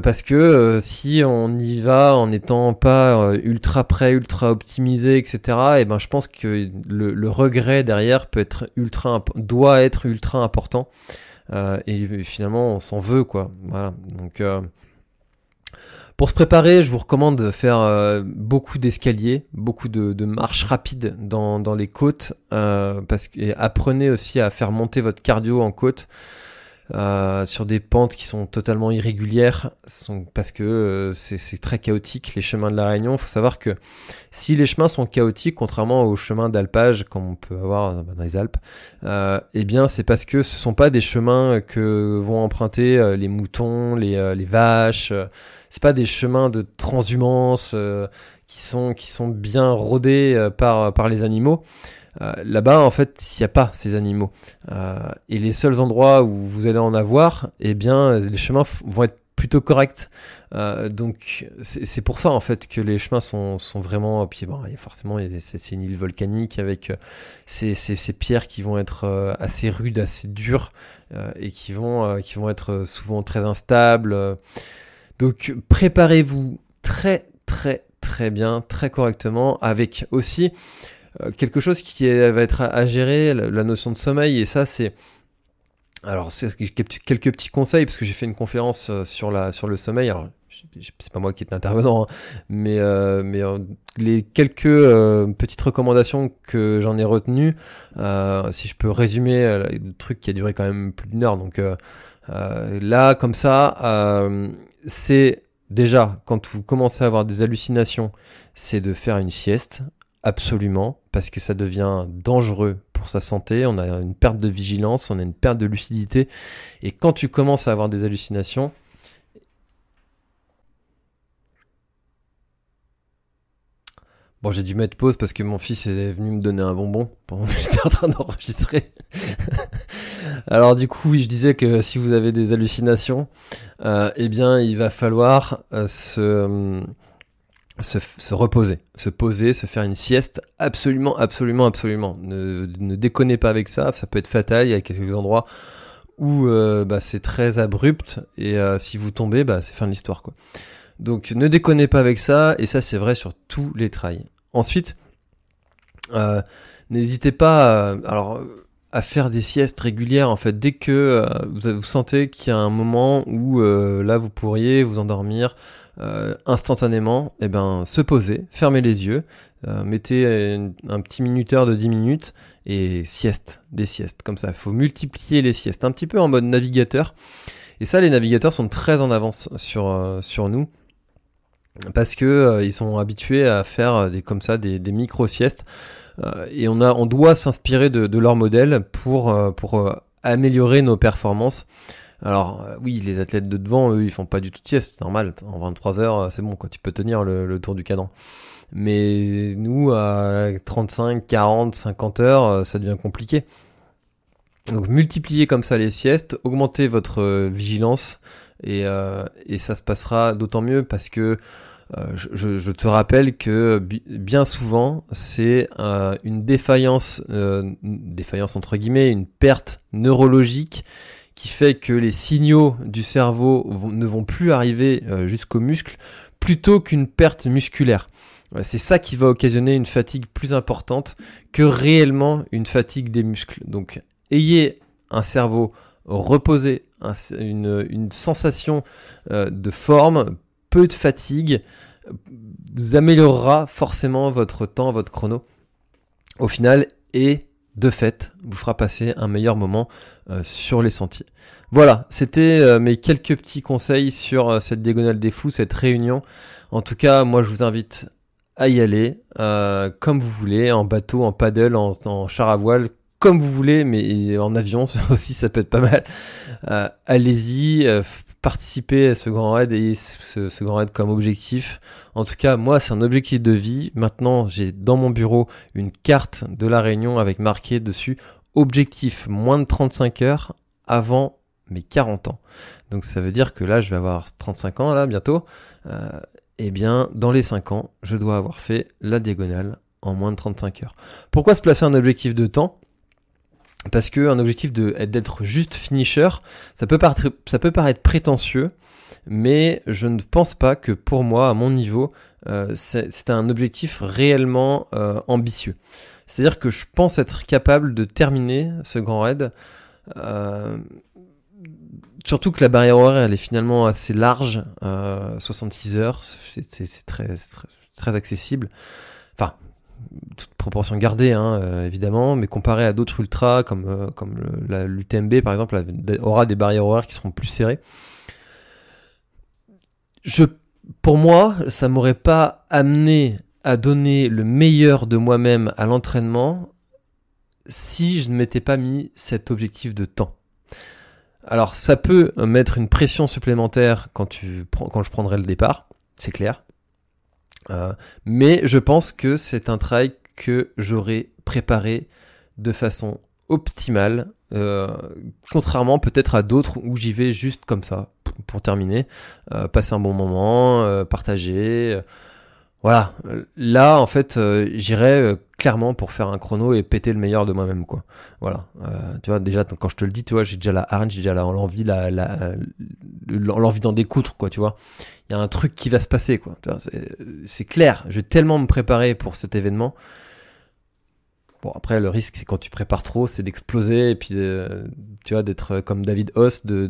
parce que euh, si on y va en n'étant pas euh, ultra prêt, ultra optimisé, etc., et eh ben je pense que le, regret derrière peut être ultra, doit être ultra important. Euh, et finalement, on s'en veut, quoi. Voilà. Donc, pour se préparer, je vous recommande de faire beaucoup d'escaliers, beaucoup de, marches rapides dans, dans les côtes, parce que et apprenez aussi à faire monter votre cardio en côte. Euh, sur des pentes qui sont totalement irrégulières, parce que euh, c'est très chaotique les chemins de la Réunion. Il faut savoir que si les chemins sont chaotiques, contrairement aux chemins d'alpage comme on peut avoir dans les Alpes, euh, eh bien c'est parce que ce sont pas des chemins que vont emprunter euh, les moutons, les, les vaches. c'est pas des chemins de transhumance qui sont bien rodés par les animaux. Euh, là-bas, en fait, il n'y a pas ces animaux. Euh, et les seuls endroits où vous allez en avoir, eh bien, les chemins vont être plutôt corrects. Euh, donc c'est pour ça en fait que les chemins sont, sont vraiment puis forcément c'est une île volcanique avec ces, ces, ces, pierres qui vont être assez rudes assez dures et qui vont qui vont être souvent très instables donc préparez-vous très très très bien très correctement avec aussi quelque chose qui va être à, gérer, la, notion de sommeil, et ça c'est... Alors, c'est quelques petits conseils, parce que j'ai fait une conférence euh, sur, la, sur le sommeil. Alors, c'est pas moi qui est intervenant, hein, mais, euh, mais les quelques petites recommandations que j'en ai retenues, si je peux résumer le truc qui a duré quand même plus d'une heure. Donc là, comme ça, c'est déjà quand vous commencez à avoir des hallucinations, c'est de faire une sieste absolument, parce que ça devient dangereux pour sa santé, on a une perte de vigilance, on a une perte de lucidité, et quand tu commences à avoir des hallucinations, Bon, j'ai dû mettre pause parce que mon fils est venu me donner un bonbon pendant que j'étais en train d'enregistrer. Alors du coup, oui, je disais que si vous avez des hallucinations, euh, eh bien, il va falloir euh, se, se, reposer, se poser, se faire une sieste, absolument, absolument, absolument. Ne, ne déconnez pas avec ça, ça peut être fatal. Il y a quelques endroits où euh, bah, c'est très abrupt et si vous tombez, bah, c'est fin de l'histoire. Donc ne déconnez pas avec ça, et ça c'est vrai sur tous les trails. Ensuite, euh, n'hésitez pas à, alors, à faire des siestes régulières. En fait, dès que euh, vous, sentez qu'il y a un moment où euh, là vous pourriez vous endormir instantanément, et eh ben se poser, fermez les yeux, mettez un petit minuteur de 10 minutes et sieste, des siestes comme ça. Il faut multiplier les siestes, un petit peu en mode navigateur. Et ça, les navigateurs sont très en avance sur, sur nous parce que euh, ils sont habitués à faire euh, des comme ça des, micro siestes euh, et on a on doit s'inspirer de, de, leur modèle pour pour améliorer nos performances. Alors oui, les athlètes de devant, eux, ils font pas du tout de sieste, normal. En 23 heures, c'est bon, quoi. Tu peux tenir le, tour du cadran. Mais nous, à 35, 40, 50 heures, ça devient compliqué. Donc multipliez comme ça les siestes, augmentez votre vigilance, et, euh, ça se passera d'autant mieux parce que euh, je, te rappelle que bien souvent, c'est euh, une défaillance, euh, défaillance entre guillemets, une perte neurologique qui fait que les signaux du cerveau ne vont plus arriver euh, jusqu'aux muscles plutôt qu'une perte musculaire. C'est ça qui va occasionner une fatigue plus importante que réellement une fatigue des muscles. Donc ayez un cerveau reposer, une, sensation euh, de forme, peu de fatigue, vous améliorera forcément votre temps, votre chrono au final et de fait vous fera passer un meilleur moment euh, sur les sentiers. Voilà, c'était euh, mes quelques petits conseils sur cette diagonale des fous, cette réunion. En tout cas, moi je vous invite à y aller comme vous voulez, en bateau, en paddle, en, en char à voile, comme vous voulez, mais en avion aussi ça peut être pas mal. Euh, allez-y, participez à ce grand raid et ce, ce, grand raid comme objectif. En tout cas, moi c'est un objectif de vie. Maintenant, j'ai dans mon bureau une carte de la réunion avec marqué dessus objectif moins de 35 heures avant mes 40 ans. Donc ça veut dire que là, je vais avoir 35 ans là bientôt. Euh, eh bien, dans les 5 ans, je dois avoir fait la diagonale en moins de 35 heures. Pourquoi se placer un objectif de temps? Parce que un objectif d'être juste finisher, ça peut, paraître, prétentieux, mais je ne pense pas que pour moi, à mon niveau, euh, c'est un objectif réellement euh, ambitieux. C'est-à-dire que je pense être capable de terminer ce grand raid. Euh, surtout que la barrière horaire, elle est finalement assez large, 66 heures, c'est très accessible. Toute proportion gardée, hein, euh, évidemment, mais comparé à d'autres ultras comme, euh, l'UTMB par exemple, aura des barrières horaires qui seront plus serrées. Je, pour moi, ça m'aurait pas amené à donner le meilleur de moi-même à l'entraînement si je ne m'étais pas mis cet objectif de temps. Alors, ça peut mettre une pression supplémentaire quand, tu, quand je prendrai le départ, c'est clair. Euh, mais je pense que c'est un travail que j'aurais préparé de façon optimale, euh, contrairement peut-être à d'autres où j'y vais juste comme ça, pour terminer, euh, passer un bon moment, partager. voilà, là en fait j'irais clairement pour faire un chrono et péter le meilleur de moi-même quoi. Voilà, tu vois déjà quand je te le dis, tu vois j'ai déjà la hargne, j'ai déjà l'envie d'en découdre quoi, tu vois il y a un truc qui va se passer, quoi. C'est clair. Je vais tellement me préparer pour cet événement. Bon, après, le risque, c'est quand tu prépares trop, c'est d'exploser et puis, euh, tu vois, d'être comme David Hoss, de,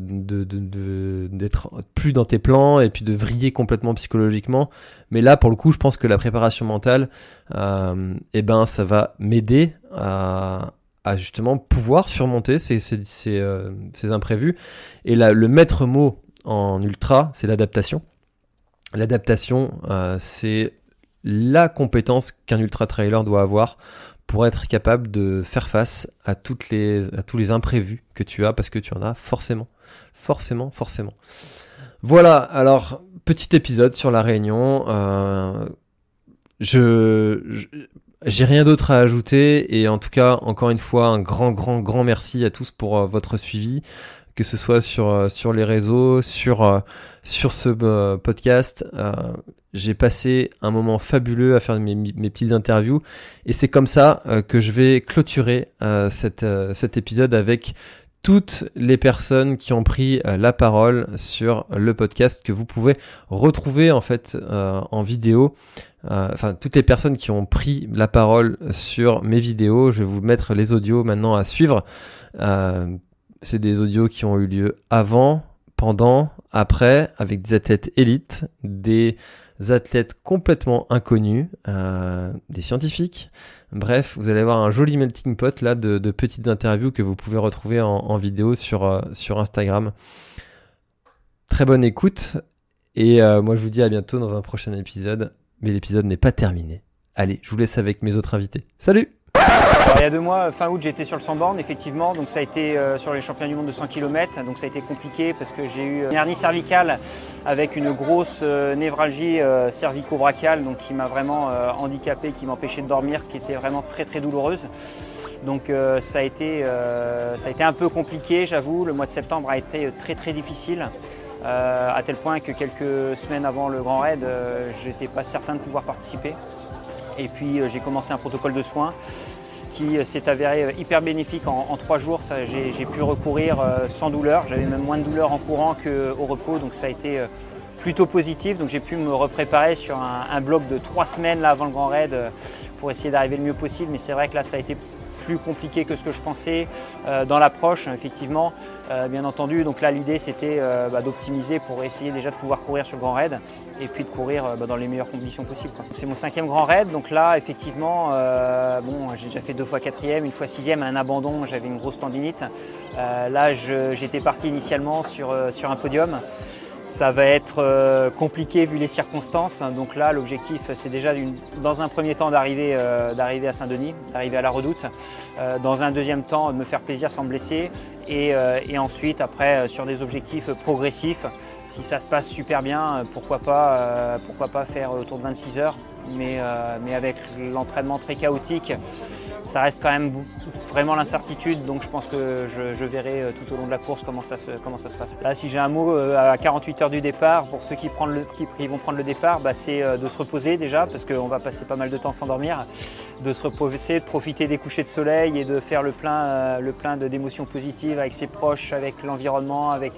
d'être plus dans tes plans et puis de vriller complètement psychologiquement. Mais là, pour le coup, je pense que la préparation mentale, euh, eh ben, ça va m'aider à, justement pouvoir surmonter ces, ces, ces, euh, imprévus. Et là, le maître mot en ultra, c'est l'adaptation. L'adaptation, euh, c'est la compétence qu'un ultra trailer doit avoir pour être capable de faire face à tous les imprévus que tu as, parce que tu en as forcément, forcément, forcément. Voilà, alors petit épisode sur la réunion. Euh, je, j'ai rien d'autre à ajouter et en tout cas, encore une fois, un grand, grand, grand merci à tous pour euh, votre suivi, que ce soit sur, euh, sur les réseaux, sur, euh, sur ce podcast. j'ai passé un moment fabuleux à faire mes, mes petites interviews et c'est comme ça que je vais clôturer cette, cet épisode avec toutes les personnes qui ont pris la parole sur le podcast que vous pouvez retrouver en fait en vidéo euh, enfin toutes les personnes qui ont pris la parole sur mes vidéos. Je vais vous mettre les audios maintenant à suivre. Euh, c'est des audios qui ont eu lieu avant, pendant, après, avec des athlètes élites, des athlètes complètement inconnus, euh, des scientifiques. Bref, vous allez avoir un joli melting pot là de, petites interviews que vous pouvez retrouver en, vidéo sur, sur Instagram. Très bonne écoute et moi je vous dis à bientôt dans un prochain épisode mais l'épisode n'est pas terminé. Allez, je vous laisse avec mes autres invités. Salut il y a deux mois, fin août, j'étais sur le Sandborn, effectivement. Donc ça a été euh, sur les championnats du monde de 100 km. Donc ça a été compliqué parce que j'ai eu une hernie cervicale avec une grosse euh, névralgie euh, cervico-brachiale, donc qui m'a vraiment handicapé, qui m'empêchait de dormir, qui était vraiment très très douloureuse. Donc ça, a été, ça a été un peu compliqué, j'avoue. Le mois de septembre a été très très difficile. À tel point que quelques semaines avant le Grand Raid, je n'étais pas certain de pouvoir participer. Et puis j'ai commencé un protocole de soins qui s'est avéré hyper bénéfique en, trois jours. J'ai pu recourir sans douleur. J'avais même moins de douleur en courant qu'au repos, donc ça a été plutôt positif. Donc j'ai pu me repréparer sur un, bloc de trois semaines avant le Grand Raid pour essayer d'arriver le mieux possible. Mais c'est vrai que là, ça a été plus compliqué que ce que je pensais dans l'approche, effectivement. Euh, bien entendu, donc là l'idée c'était euh, bah, d'optimiser pour essayer déjà de pouvoir courir sur le grand raid et puis de courir euh, bah, dans les meilleures conditions possibles. C'est mon cinquième grand raid, donc là effectivement, bon, j'ai déjà fait deux fois quatrième, une fois sixième, un abandon, j'avais une grosse tendinite. là j'étais parti initialement sur, sur un podium. Ça va être compliqué vu les circonstances. Donc là, l'objectif, c'est déjà dans un premier temps d'arriver à Saint-Denis, d'arriver à la Redoute. dans un deuxième temps, de me faire plaisir sans me blesser. Euh, et, ensuite, après, euh, sur des objectifs progressifs, si ça se passe super bien, euh, pourquoi pas, pourquoi pas faire autour de 26 heures. Mais, mais avec l'entraînement très chaotique, ça reste quand même vraiment l'incertitude. Donc je pense que je, verrai tout au long de la course comment ça se, comment ça se passe. Là, si j'ai un mot à 48 heures du départ, pour ceux qui, vont prendre le départ, bah, c'est de se reposer déjà, parce qu'on va passer pas mal de temps sans dormir de se reposer, de profiter des couchers de soleil et de faire le plein, euh, le plein d'émotions positives avec ses proches, avec l'environnement, avec,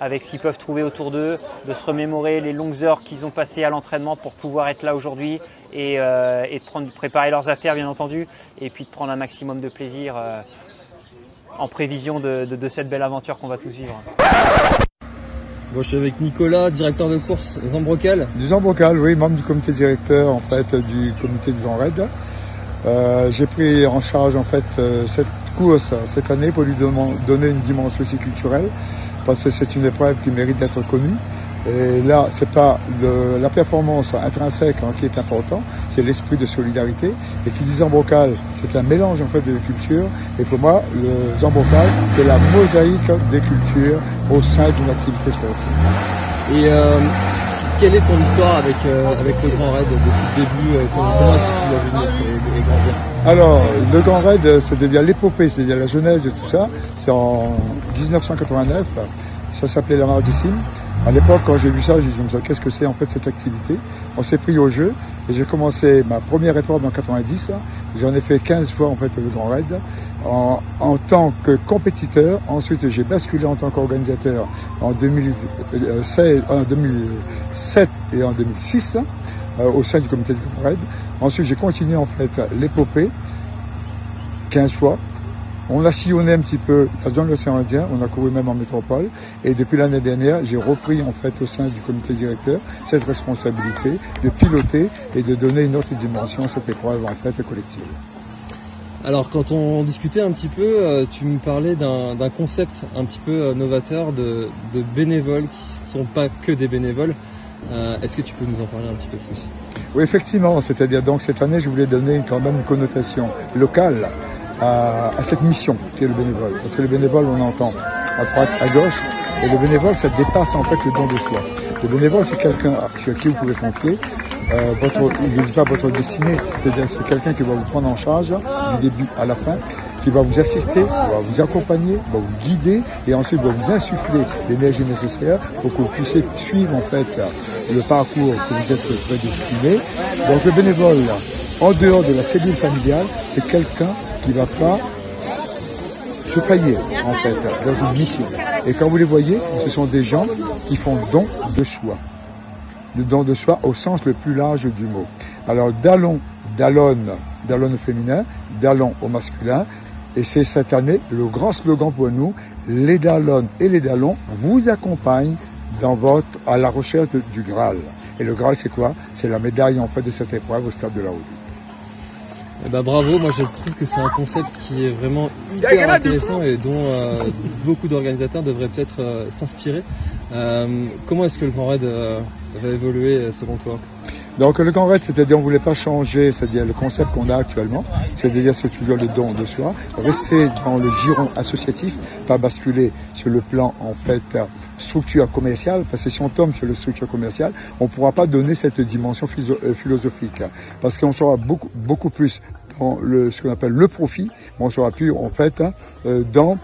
avec ce qu'ils peuvent trouver autour d'eux, de se remémorer les longues heures qu'ils ont passées à l'entraînement pour pouvoir être là aujourd'hui et, euh, de prendre, préparer leurs affaires bien entendu et puis de prendre un maximum de plaisir euh, en prévision de, cette belle aventure qu'on va tous vivre. je suis avec Nicolas, directeur de course Zambrocal. Du Zambrocal, oui, membre du comité directeur en fait du comité du Grand Raid. Euh, j'ai pris en charge en fait euh, cette course cette année pour lui donner une dimension aussi culturelle parce que c'est une épreuve qui mérite d'être connue. Et là, c'est pas la performance intrinsèque hein, qui est important, c'est l'esprit de solidarité. Et qui dit Zambocal, c'est un mélange en fait de cultures. Et pour moi, le Zambocal, c'est la mosaïque des cultures au sein d'une activité sportive. Et euh, quelle est ton histoire avec, euh, avec le Grand Raid depuis le début euh, Comment est-ce que tu l'as vu et grandir? Alors, le Grand Raid, c'est devient l'épopée, c'est-à-dire la jeunesse de tout ça. C'est en 1989. Ça s'appelait la marche. À l'époque, quand j'ai vu ça, j'ai dit, qu'est-ce que c'est en fait cette activité? On s'est pris au jeu et j'ai commencé ma première épreuve en 90. J'en ai fait 15 fois en fait le Grand Raid en, en tant que compétiteur. Ensuite, j'ai basculé en tant qu'organisateur en, 2016, en 2007 et en 2006 euh, au sein du comité Grand Raid. Ensuite, j'ai continué en fait l'épopée 15 fois on a sillonné un petit peu la zone de l'océan Indien, on a couru même en métropole. Et depuis l'année dernière, j'ai repris en fait au sein du comité directeur cette responsabilité de piloter et de donner une autre dimension à cette épreuve en fait collective. Alors quand on discutait un petit peu, euh, tu me parlais d'un concept un petit peu euh, novateur de, bénévoles qui ne sont pas que des bénévoles. Est-ce que tu peux nous en parler un petit peu plus? Oui, effectivement. C'est-à-dire, donc, cette année, je voulais donner quand même une connotation locale à, cette mission qui est le bénévole. Parce que le bénévole, on entend à droite, à gauche, et le bénévole, ça dépasse en fait le don de soi. Le bénévole, c'est quelqu'un sur qui vous pouvez confier euh, votre, je dis pas votre destinée, c'est-à-dire c'est quelqu'un qui va vous prendre en charge du début à la fin, qui va vous assister, va vous accompagner, va vous guider et ensuite va vous insuffler l'énergie nécessaire pour que vous puissiez suivre en fait le parcours que vous êtes prédestiné. Donc le bénévole, en dehors de la cellule familiale, c'est quelqu'un qui va pas se payer en fait dans une mission. Et quand vous les voyez, ce sont des gens qui font don de soi de don de soi au sens le plus large du mot. Alors Dallon, Dallon, Dallon au féminin, Dallon au masculin, et c'est cette année le grand slogan pour nous, les Dallon et les Dallons vous accompagnent dans votre, à la recherche du Graal. Et le Graal, c'est quoi? C'est la médaille en fait de cette épreuve au stade de la haute. Eh ben, bravo, moi je trouve que c'est un concept qui est vraiment hyper intéressant et dont euh, beaucoup d'organisateurs devraient peut-être euh, s'inspirer. Euh, comment est-ce que le Grand Raid va évoluer selon toi? Donc le Grand Raid, c'est-à-dire on voulait pas changer, c'est-à-dire le concept qu'on a actuellement, c'est-à-dire c'est toujours le don de soi, rester dans le giron associatif, pas basculer sur le plan en fait structure commerciale, parce que si on tombe sur le structure commerciale, on ne pourra pas donner cette dimension philosophique, parce qu'on sera beaucoup beaucoup plus dans le, ce qu'on appelle le profit, mais on sera plus en fait euh, dans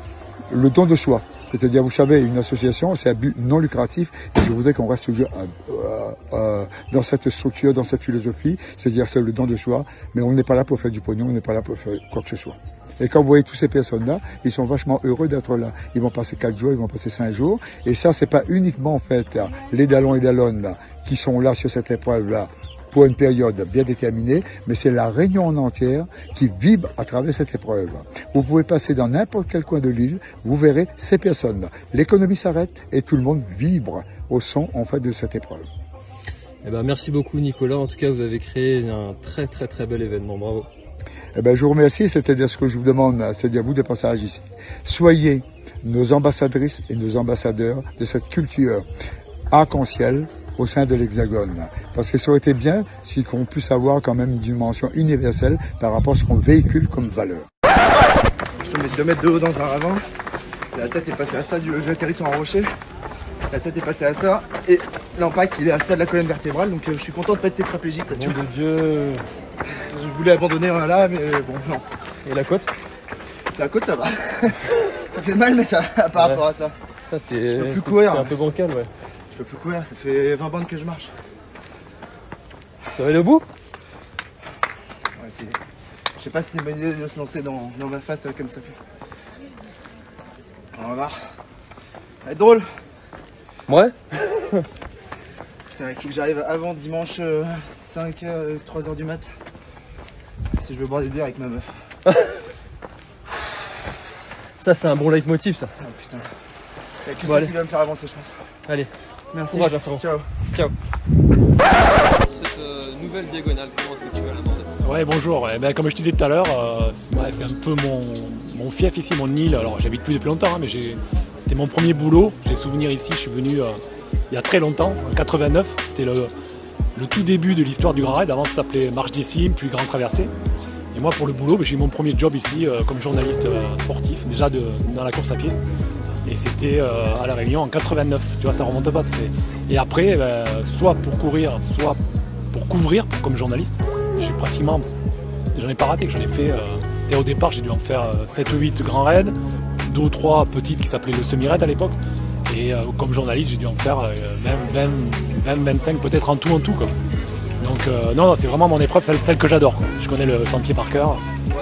le don de soi. C'est-à-dire, vous savez, une association, c'est un but non lucratif, et je voudrais qu'on reste toujours euh, euh, dans cette structure, dans cette philosophie, c'est-à-dire c'est le don de soi, mais on n'est pas là pour faire du pognon, on n'est pas là pour faire quoi que ce soit. Et quand vous voyez toutes ces personnes-là, ils sont vachement heureux d'être là. Ils vont passer quatre jours, ils vont passer cinq jours. Et ça, c'est pas uniquement, en fait, les Dallons et Dallonnes qui sont là sur cette épreuve-là pour une période bien déterminée, mais c'est la Réunion en entière qui vibre à travers cette épreuve. Vous pouvez passer dans n'importe quel coin de l'île, vous verrez ces personnes. L'économie s'arrête et tout le monde vibre au son en fait de cette épreuve. Eh ben, merci beaucoup Nicolas, en tout cas vous avez créé un très très très bel événement, bravo. Eh ben, je vous remercie, c'est-à-dire ce que je vous demande, c'est-à-dire vous de passage ici. Soyez nos ambassadrices et nos ambassadeurs de cette culture arc-en-ciel au sein de l'Hexagone. Parce que ça aurait été bien si qu'on puisse avoir quand même une dimension universelle par rapport à ce qu'on véhicule comme valeur. Je te mets 2 mètres de haut dans un ravin. La tête est passée à ça, je atterri sur un rocher. La tête est passée à ça. Et l'impact il est à ça de la colonne vertébrale. Donc euh, je suis content de pas être tétraplégique. Mon de Dieu. Je voulais abandonner là, mais bon, non. Et la côte? La côte ça va. ça fait mal, mais ça par rapport à ça. ça je peux plus courir. un peu bancal, ouais. Je peux plus courir, ça fait 20 bandes que je marche. Tu vas aller au bout? Ouais, c'est. Je sais pas si c'est une bonne idée de se lancer dans, ma fat comme ça On va voir. Ça va être drôle. Ouais Putain, il faut que j'arrive avant dimanche 5h, euh, 3h du mat. Si je veux boire des bières avec ma meuf. ça, c'est un bon leitmotiv, ça. Oh putain. Il y a que ça qui va me faire avancer, je pense. Allez. Merci. Courage, Ciao. Ciao. Cette euh, nouvelle diagonale, comment est-ce que tu veux l'aborder Ouais, bonjour. Eh ben, comme je te disais tout à l'heure, euh, c'est un peu mon, mon, fief ici, mon île. Alors, j'habite plus depuis longtemps, hein, mais c'était mon premier boulot. J'ai souvenir ici, je suis venu euh, il y a très longtemps, en 89. C'était le, le, tout début de l'histoire du Grand Raid. Avant, ça s'appelait Marche des Cimes, puis Grand Traversée. Et moi, pour le boulot, ben, j'ai eu mon premier job ici comme journaliste sportif, déjà de, dans la course à pied. Et c'était euh, à La Réunion en 89. Tu vois, ça remonte pas. Et après, ben, soit pour courir, soit pour couvrir comme journaliste, j'ai pratiquement. J'en ai pas raté, j'en ai fait. Euh, au départ, j'ai dû en faire 7 ou 8 grands raids, 2 ou 3 petites qui s'appelaient le semi-raid à l'époque. Et euh, comme journaliste, j'ai dû en faire 20, 20, 25 peut-être en tout en tout. Donc non, c'est vraiment mon épreuve, celle, celle que j'adore. Je connais le sentier par cœur. Ouais,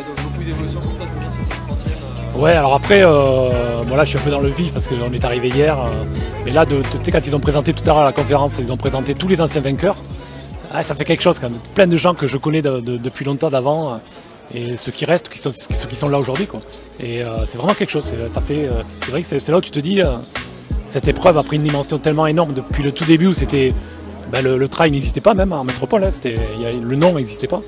alors après, euh, voilà, je suis un peu dans le vif parce qu'on est arrivé hier. Euh, mais là, de, quand ils ont présenté tout à l'heure à la conférence, ils ont présenté tous les anciens vainqueurs. Ah, ça fait quelque chose quand même. Plein de gens que je connais depuis longtemps d'avant euh, et ceux qui restent, ceux qui sont là aujourd'hui. Quoi. Et c'est vraiment quelque chose. Ça fait, c'est vrai que c'est, là où tu te dis, cette épreuve a pris une dimension tellement énorme depuis le tout début où c'était, ben, le, trail n'existait pas même en métropole. Hein, le nom n'existait pas.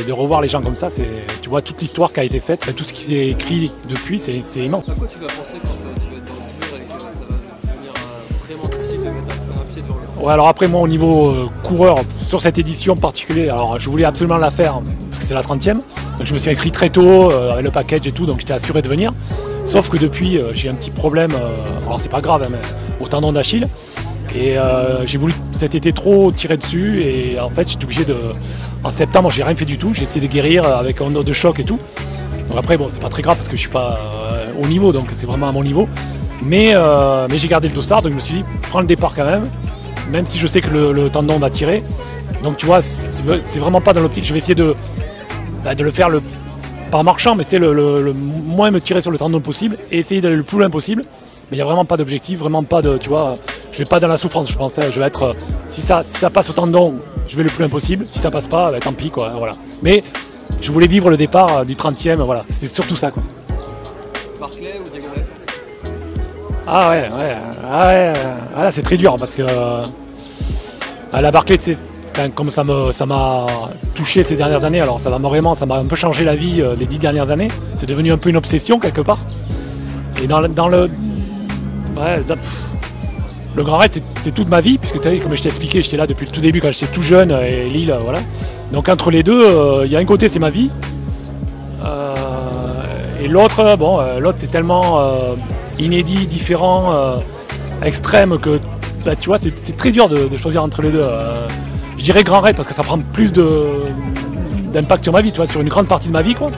Et de revoir les gens comme ça, c'est, tu vois toute l'histoire qui a été faite, tout ce qui s'est écrit depuis, c'est, immense. À quoi tu vas penser quand euh, tu vas être dans le dur et que ça va devenir vraiment difficile de mettre un pied devant Ouais, alors après, moi, au niveau euh, coureur, sur cette édition particulière, alors je voulais absolument la faire parce que c'est la 30e. Donc je me suis inscrit très tôt euh, avec le package et tout, donc j'étais assuré de venir. Sauf que depuis, euh, j'ai un petit problème, alors c'est pas grave, hein, mais au tendon d'Achille. Et euh, j'ai voulu cet été trop tirer dessus et en fait j'étais obligé de. En septembre j'ai rien fait du tout, j'ai essayé de guérir avec un de choc et tout. Donc après bon c'est pas très grave parce que je suis pas euh, au niveau donc c'est vraiment à mon niveau. Mais, euh, mais j'ai gardé le dossard donc je me suis dit prends le départ quand même, même si je sais que le, tendon va tirer. Donc tu vois c'est vraiment pas dans l'optique, je vais essayer de, bah, de le faire le, pas en marchant mais c'est le moins me tirer sur le tendon possible et essayer d'aller le plus loin possible. Mais il n'y a vraiment pas d'objectif, vraiment pas de, tu vois, je vais pas dans la souffrance, je pensais, je vais être, euh, si ça, si ça passe au tendon, je vais le plus loin possible, si ça passe pas, bah, tant pis, quoi, voilà. Mais je voulais vivre le départ euh, du 30e, voilà, c'était surtout ça, quoi. Barclay ou Diagonal Ah ouais, ouais, ah ouais, euh, ah là c'est très dur parce que euh, à la Barclay, tu sais, comme ça me, ça m'a touché ces dernières années, alors ça m'a vraiment, ça m'a un peu changé la vie euh, les dix dernières années. C'est devenu un peu une obsession quelque part. Et dans, le- dans le, ouais, le Grand Raid, c'est- toute ma vie puisque tu vu, comme je t'ai expliqué, j'étais là depuis le tout début quand j'étais tout jeune euh, et Lille, euh, voilà. Donc entre les deux, euh, il y a un côté c'est ma vie. Et l'autre, bon, l'autre c'est tellement inédit, différent, extrême que bah, tu vois, c'est très dur de, choisir entre les deux. je dirais Grand Raid parce que ça prend plus d'impact sur ma vie, tu vois, sur une grande partie de ma vie, quoi.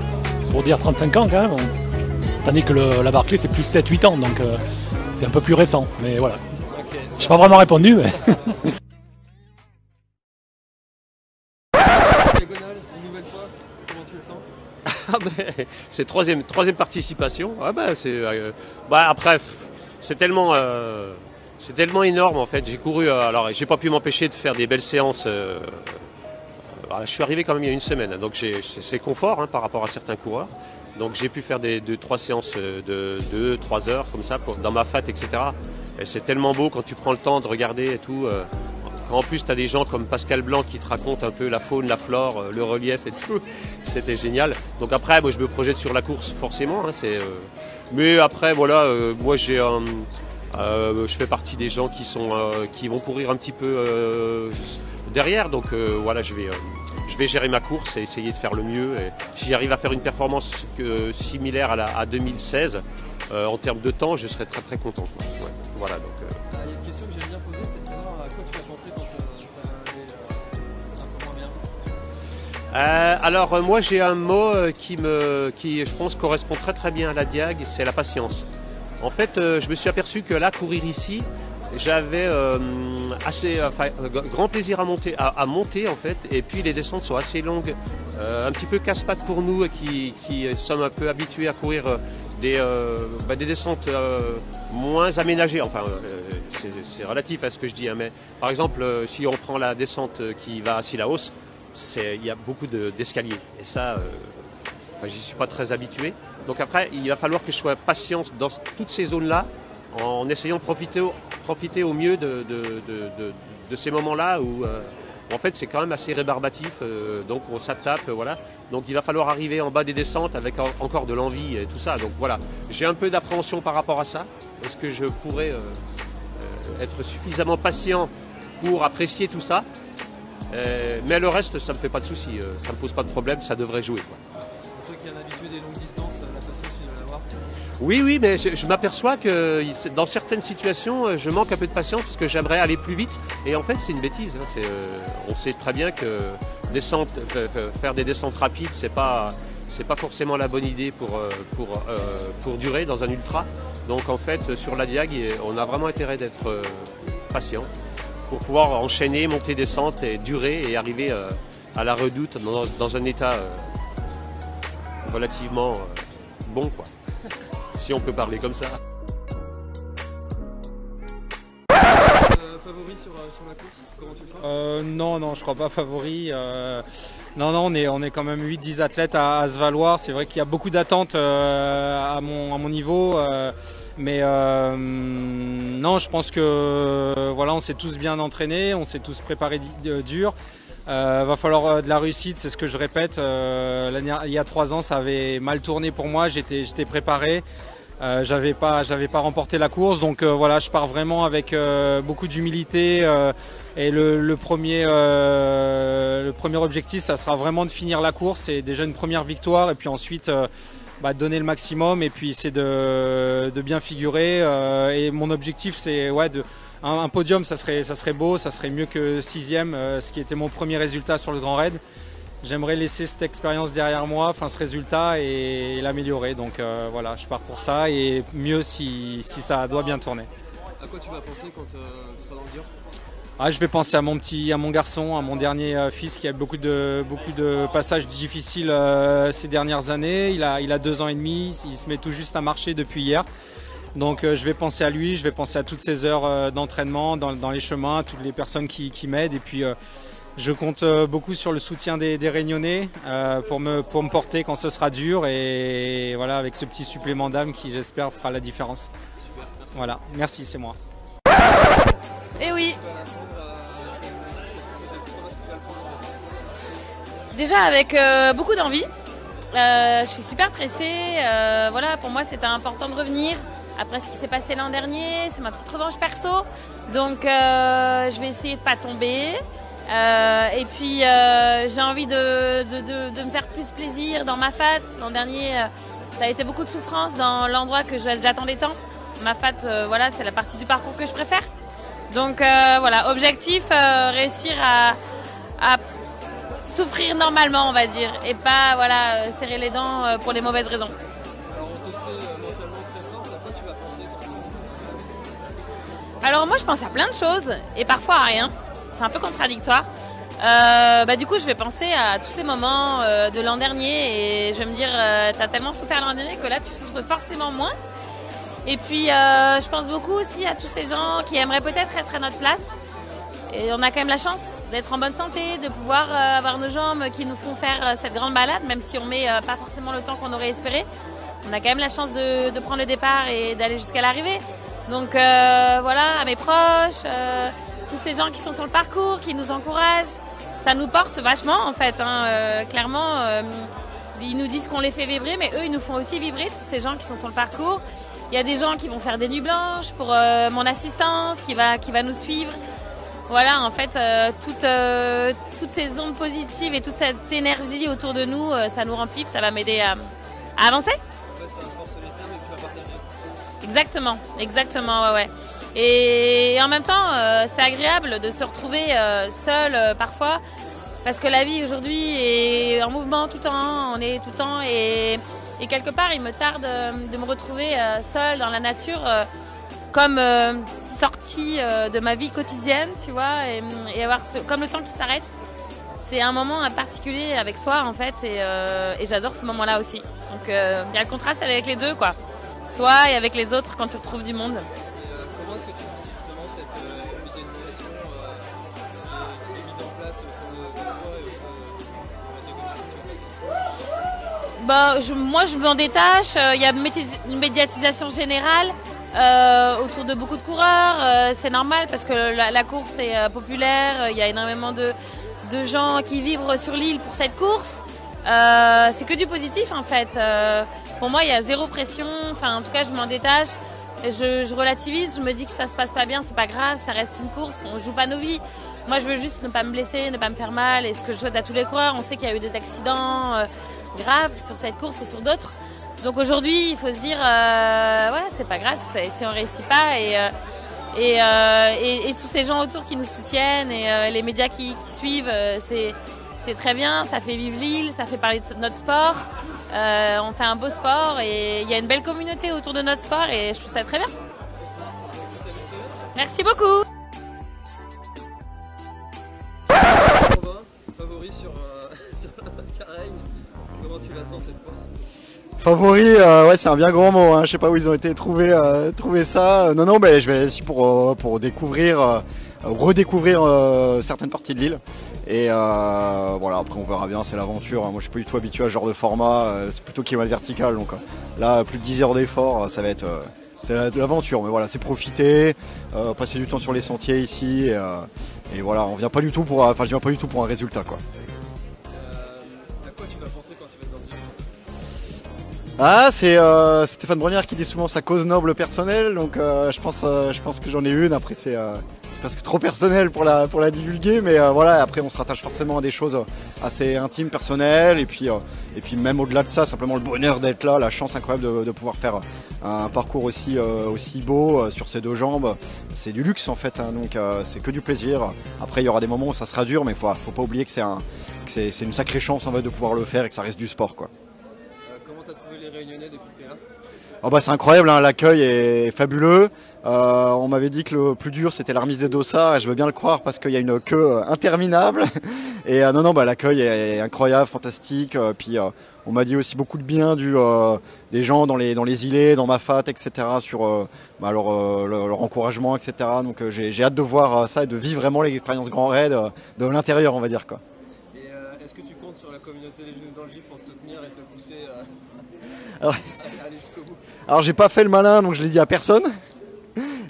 Pour dire 35 ans quand même. Tandis que le- la Barclay c'est plus 7-8 ans, donc c'est un peu plus récent. Mais voilà. Ok. J'ai pas vraiment répondu, mais. Ah ben, c'est troisième, participation. Ah ben, c'est, euh, bah après, pff, c'est tellement, euh, c'est tellement énorme en fait. J'ai couru, euh, alors j'ai pas pu m'empêcher de faire des belles séances. alors, je suis arrivé quand même il y a une semaine, donc c'est confort hein, par rapport à certains coureurs. Donc j'ai pu faire des deux, trois séances euh, de 2, 3 heures comme ça dans ma fat, etc. Et c'est tellement beau quand tu prends le temps de regarder et tout. euh, quand en plus tu as des gens comme Pascal Blanc qui te racontent un peu la faune, la flore, euh, le relief et tout, c'était génial. Donc après, moi je me projette sur la course forcément. hein, c'est, Mais après, voilà, moi j'ai je fais partie des gens qui sont qui vont courir un petit peu derrière, donc voilà, je vais je vais gérer ma course et essayer de faire le mieux. Et si j'arrive à faire une performance euh, similaire à, la, à 2016 euh, en termes de temps, je serai très très content. Ouais, voilà, donc. euh, Ah, Il y a une question que j'aime bien poser, c'est de savoir à quoi tu as pensé quand euh, ça allait euh, un peu moins bien. Euh, alors euh, moi j'ai un mot euh, qui me qui je pense correspond très très bien à la diag, c'est la patience. En fait, euh, je me suis aperçu que là courir ici, j'avais euh, assez euh, grand plaisir à monter à, monter en fait et puis les descentes sont assez longues, euh, un petit peu casse-pattes pour nous qui qui sommes un peu habitués à courir euh, des euh, bah, des descentes euh, moins aménagées enfin euh, c'est- relatif à ce que je dis hein, mais par exemple euh, si on prend la descente euh, qui va à Sillaos il y a beaucoup de- d'escaliers. Et ça, euh, enfin, j'y suis pas très habitué. Donc après, il va falloir que je sois patient dans toutes ces zones-là, en essayant de profiter au, profiter au mieux de, ces moments-là où, euh, en fait, c'est quand même assez rébarbatif. euh, donc on s'attape, voilà. Donc il va falloir arriver en bas des descentes avec en- encore de l'envie et tout ça. Donc voilà, j'ai un peu d'appréhension par rapport à ça. Est-ce que je pourrais euh, être suffisamment patient pour apprécier tout ça? Mais le reste, ça me fait pas de souci, ça me pose pas de problème, ça devrait jouer. Quoi. Qui es un habitué des longues Oui, oui, mais je, m'aperçois que dans certaines situations, euh, je manque un peu de patience parce que j'aimerais aller plus vite. Et en fait, c'est une bêtise. hein, euh, on sait très bien que descente, fa- faire des descentes rapides, c'est pas, c'est pas forcément la bonne idée pour, euh, pour, euh, pour durer dans un ultra. Donc en fait, sur la diag, on a vraiment intérêt d'être euh, patient pour pouvoir enchaîner, monter, descente et durer et arriver euh, à la redoute dans, un état euh, relativement euh, bon, quoi. Si on peut parler comme ça. Euh, favori sur, euh, sur la course, comment tu le sens? Euh, non, non, je crois pas favori. Euh, non, non, on est, on est quand même 8-10 athlètes à, à se valoir. C'est vrai qu'il y a beaucoup d'attentes euh, à, mon, à mon niveau. euh, mais euh, non, je pense que voilà, on s'est tous bien entraînés, on s'est tous préparés dur. Euh, va falloir euh, de la réussite, c'est ce que je répète. Euh, il y a trois ans, ça avait mal tourné pour moi. J'étais, j'étais préparé. Euh, j'avais pas, j'avais pas remporté la course, donc euh, voilà, je pars vraiment avec euh, beaucoup d'humilité. et le, premier, le premier objectif, ça sera vraiment de finir la course. C'est déjà une première victoire, et puis ensuite bah, donner le maximum, et puis c'est de, de, bien figurer. et mon objectif, c'est ouais, de, un, podium, ça serait, ça serait beau, ça serait mieux que sixième, ce qui était mon premier résultat sur le Grand Raid j'aimerais laisser cette expérience derrière moi, enfin ce résultat et, l'améliorer. Donc euh, voilà, je pars pour ça et mieux si, ça doit bien tourner. À quoi tu vas penser quand euh, tu seras dans le dur? Ah, je vais penser à mon petit, à mon garçon, à mon dernier euh, fils qui a beaucoup de, beaucoup de passages difficiles ces dernières années. Il a, il a deux ans et demi, il se met tout juste à marcher depuis hier. Donc je vais penser à lui, je vais penser à toutes ces heures d'entraînement dans, les chemins, toutes les personnes qui, qui m'aident et puis je compte euh, beaucoup sur le soutien des, Réunionnais euh, pour, me, pour me porter quand ce sera dur et voilà avec ce petit supplément d'âme qui j'espère fera la différence. Voilà, merci, c'est moi. Et eh oui. Déjà avec euh, beaucoup d'envie. je suis super pressée. voilà, pour moi c'était important de revenir après ce qui s'est passé l'an dernier. C'est ma petite revanche perso. Donc je vais essayer de pas tomber. Euh, et puis euh, j'ai envie de, de, me faire plus plaisir dans ma fat. L'an dernier, euh, ça a été beaucoup de souffrance dans l'endroit que j'attendais tant. Ma fat, voilà, c'est la partie du parcours que je préfère. Donc voilà, objectif, réussir à, à, souffrir normalement, on va dire, et pas voilà serrer les dents pour les mauvaises raisons. Alors moi je pense à plein de choses et parfois à rien c'est un peu contradictoire. Euh, bah, du coup, je vais penser à tous ces moments euh, de l'an dernier et je vais me dire, euh, t'as tellement souffert l'an dernier que là, tu souffres forcément moins. Et puis, je pense beaucoup aussi à tous ces gens qui aimeraient peut-être être à notre place. Et on a quand même la chance d'être en bonne santé, de pouvoir avoir nos jambes qui nous font faire cette grande balade, même si on met pas forcément le temps qu'on aurait espéré. On a quand même la chance de, de prendre le départ et d'aller jusqu'à l'arrivée. Donc voilà, à mes proches tous ces gens qui sont sur le parcours, qui nous encouragent. Ça nous porte vachement en fait. Hein. Euh, clairement, euh, ils nous disent qu'on les fait vibrer, mais eux, ils nous font aussi vibrer, tous ces gens qui sont sur le parcours. Il y a des gens qui vont faire des nuits blanches pour euh, mon assistance, qui va, qui va nous suivre. Voilà, en fait, toutes, toutes ces ondes positives et toute cette énergie autour de nous, ça nous remplit, ça va m'aider à, avancer. Exactement, exactement, ouais, ouais. Et en même temps, euh, c'est agréable de se retrouver euh, seul euh, parfois, parce que la vie aujourd'hui est en mouvement tout le temps, on est tout le temps, et, quelque part, il me tarde de me retrouver seul dans la nature, comme sortie de ma vie quotidienne, tu vois, et, avoir comme le temps qui s'arrête. C'est un moment particulier avec soi en fait, et, et j'adore ce moment-là aussi. Donc il y a le contraste avec les deux, quoi. Soi et avec les autres quand tu retrouves du monde. Bah, moi, je m'en détache. Euh, il y a une médiatisation générale euh, autour de beaucoup de coureurs. Euh, c'est normal parce que la, course est populaire. Il y a énormément de, gens qui vibrent sur l'île pour cette course. c'est que du positif en fait. pour moi, il y a zéro pression. Enfin, en tout cas, je m'en détache. Je, je, relativise, je me dis que ça se passe pas bien, c'est pas grave, ça reste une course, on joue pas nos vies. Moi, je veux juste ne pas me blesser, ne pas me faire mal. Et ce que je souhaite à tous les coureurs, on sait qu'il y a eu des accidents, grave sur cette course et sur d'autres. Donc aujourd'hui, il faut se dire, euh, ouais, c'est pas grave si on réussit pas. Et, euh, euh, et, et, tous ces gens autour qui nous soutiennent et les médias qui, suivent, c'est c'est très bien, ça fait vivre l'île, ça fait parler de notre sport. on fait un beau sport et il y a une belle communauté autour de notre sport et je trouve ça très bien. Merci beaucoup. Favori sur, sur la Comment tu cette Favori, euh, ouais, c'est un bien grand mot. Hein. Je sais pas où ils ont été trouver, euh, trouver ça. non, non, ben je vais ici pour euh, pour découvrir, redécouvrir certaines parties de l'île. Et voilà, après on verra bien. C'est l'aventure. Hein. Moi, je suis pas du tout habitué à ce genre de format. c'est plutôt kilomètre vertical. Donc là, plus de 10 heures d'effort, ça va être c'est de l'aventure, mais voilà, c'est profiter, passer du temps sur les sentiers ici, et, voilà, on vient pas du tout pour, enfin, je viens pas du tout pour un résultat, quoi. Ah, c'est euh, Stéphane Brunière qui dit souvent sa cause noble personnelle, donc euh, je pense, euh, je pense que j'en ai une. Après, c'est c'est presque trop personnel pour la pour la divulguer, mais voilà. Après, on se rattache forcément à des choses assez intimes, personnelles, et puis et puis même au-delà de ça, simplement le bonheur d'être là, la chance incroyable de, pouvoir faire un parcours aussi aussi beau sur ces deux jambes. C'est du luxe en fait, hein, donc c'est que du plaisir. Après, il y aura des moments où ça sera dur, mais faut faut pas oublier que c'est un que c'est une sacrée chance en fait de pouvoir le faire et que ça reste du sport, quoi. Oh bah c'est incroyable, hein, l'accueil est fabuleux. Euh, on m'avait dit que le plus dur c'était la remise des dossards et je veux bien le croire parce qu'il y a une queue euh, interminable. Et euh, non non bah l'accueil est incroyable, fantastique. Puis euh, on m'a dit aussi beaucoup de bien du des gens dans les dans les îlets, dans ma fat, etc. sur bah, leur, leur, leur encouragement, etc. Donc j'ai hâte de voir ça et de vivre vraiment l'expérience Grand Raid de l'intérieur on va dire quoi. Et est-ce que tu comptes sur la communauté des Genoux dans le Gif pour te soutenir et te pousser Alors- à aller jusqu'au bout Alors j'ai pas fait le malin donc je l'ai dit à personne.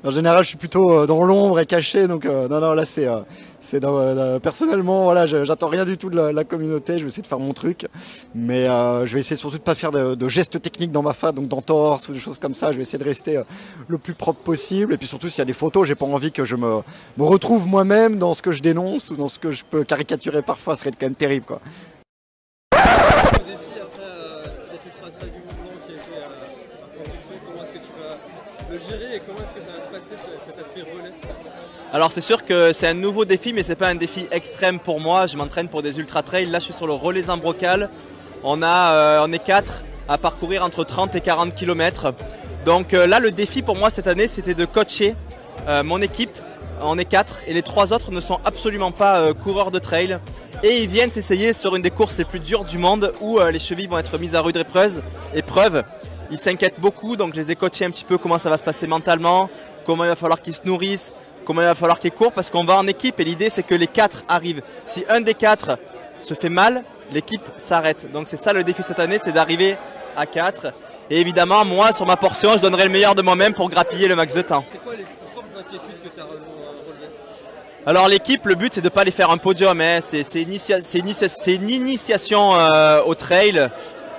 En général, je suis plutôt euh, dans l'ombre et caché, donc euh, non, non, là c'est, euh, c'est personnellement, voilà, j'attends rien du tout de la, communauté. Je vais essayer de faire mon truc, mais je vais essayer surtout de pas faire de, gestes techniques dans ma fat, donc d'entorse ou des choses comme ça. Je vais essayer de rester le plus propre possible, et puis surtout s'il y a des photos, j'ai pas envie que je me, me retrouve moi-même dans ce que je dénonce ou dans ce que je peux caricaturer parfois. Ce serait quand même terrible, quoi. Alors c'est sûr que c'est un nouveau défi, mais c'est pas un défi extrême pour moi. Je m'entraîne pour des ultra trails. Là, je suis sur le relais Zambrocal. On a, euh, on est quatre à parcourir entre 30 et 40 km. Donc euh, là, le défi pour moi cette année, c'était de coacher euh, mon équipe. On est quatre et les trois autres ne sont absolument pas coureurs de trail. Et ils viennent s'essayer sur une des courses les plus dures du monde où les chevilles vont être mises à rude épreuve. épreuve. Ils s'inquiètent beaucoup, donc je les ai coachés un petit peu comment ça va se passer mentalement, comment il va falloir qu'ils se nourrissent, comment il va falloir qu'ils courent, parce qu'on va en équipe et l'idée c'est que les quatre arrivent. Si un des quatre se fait mal, l'équipe s'arrête. Donc c'est ça le défi cette année, c'est d'arriver à 4. Et évidemment, moi, sur ma portion, je donnerai le meilleur de moi-même pour grappiller le max de temps. C'est quoi les propres inquiétudes que tu as relevées? Alors l'équipe, le but c'est de pas les faire un podium, hein. c'est c'est initia- c'est initia- c'est une initiation euh, au trail.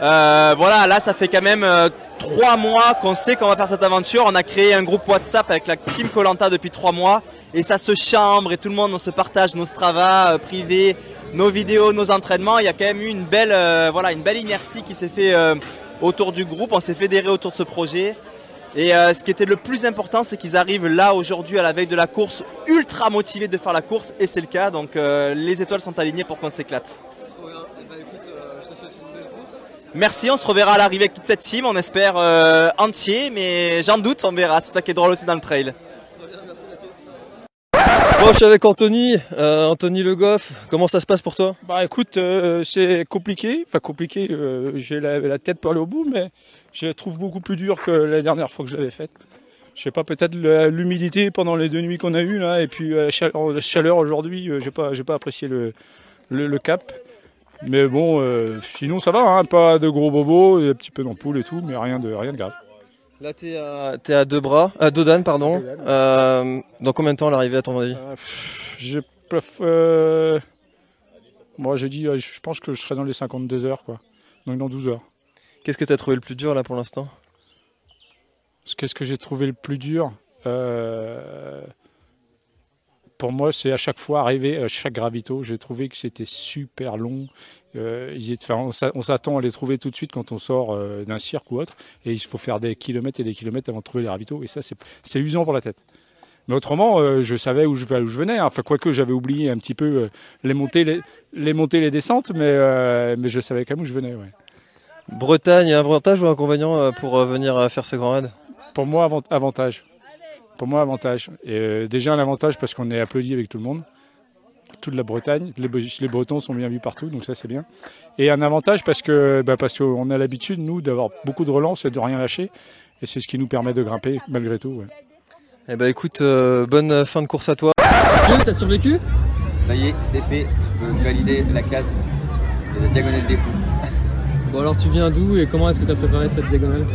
Euh, voilà, là ça fait quand même euh, trois mois qu'on sait qu'on va faire cette aventure. On a créé un groupe WhatsApp avec la team Colanta depuis trois mois et ça se chambre et tout le monde on se partage nos Strava euh, privés, nos vidéos, nos entraînements. Il y a quand même eu une belle, euh, voilà, une belle inertie qui s'est fait euh, autour du groupe. On s'est fédéré autour de ce projet. Et ce qui était le plus important, c'est qu'ils arrivent là aujourd'hui à la veille de la course, ultra motivés de faire la course, et c'est le cas. Donc les étoiles sont alignées pour qu'on s'éclate. Bah écoute, euh, je te souhaite une belle course. Merci, on se reverra à l'arrivée avec toute cette team, on espère euh, entier, mais j'en doute, on verra. C'est ça qui est drôle aussi dans le trail. Bon, je suis avec Anthony, euh, Anthony Le Goff. Comment ça se passe pour toi? Bah écoute, euh, c'est compliqué. Enfin compliqué, euh, j'ai la, la tête pour aller au bout, mais je la trouve beaucoup plus dur que la dernière fois que je l'avais faite. Je sais pas, peut-être l'humidité pendant les deux nuits qu'on a eues là, et puis euh, la chaleur, aujourd'hui, euh, j'ai pas, j'ai pas apprécié le, le, le cap. Mais bon, euh, sinon ça va, hein, pas de gros bobos, un petit peu d'ampoule et tout, mais rien de, rien de grave. Là, t'es à, t'es à deux bras, à Dodane, pardon. Euh, dans combien de temps l'arrivée à ton avis? Euh, je euh, Moi j'ai dit, euh, je pense que je serai dans les 52 heures, quoi. Donc dans 12 heures. Qu'est-ce que t'as trouvé le plus dur là pour l'instant? Qu'est-ce que j'ai trouvé le plus dur? Euh, Pour moi, c'est à chaque fois arriver à chaque gravito. J'ai trouvé que c'était super long. Euh, ils étaient- enfin, on s'a- on s'attend à les trouver tout de suite quand on sort euh, d'un cirque ou autre. Et il faut faire des kilomètres et des kilomètres avant de trouver les ravitaux. Et ça, c'est- usant pour la tête. Mais autrement, euh, je savais où je, où je venais. hein. Enfin, quoique j'avais oublié un petit peu euh, les montées, les, les montées, les descentes, mais, euh, mais je savais quand même où je venais. ouais. Bretagne, avantage ou inconvénient euh, pour euh, venir euh, faire ce grand raid? Pour moi, avant- avantage. Pour moi, avantage. Et euh, déjà un avantage parce qu'on est applaudi avec tout le monde. Toute la Bretagne, les, Bre- les Bretons sont bien vus partout, donc ça c'est bien. Et un avantage parce que bah, parce qu'on a l'habitude nous d'avoir beaucoup de relance et de rien lâcher, et c'est ce qui nous permet de grimper malgré tout. ouais. Eh ben écoute, euh, bonne fin de course à toi. T'as survécu? Ça y est, c'est fait. Je peux valider la case de la diagonale des fous. Bon alors tu viens d'où et comment est-ce que tu as préparé cette diagonale?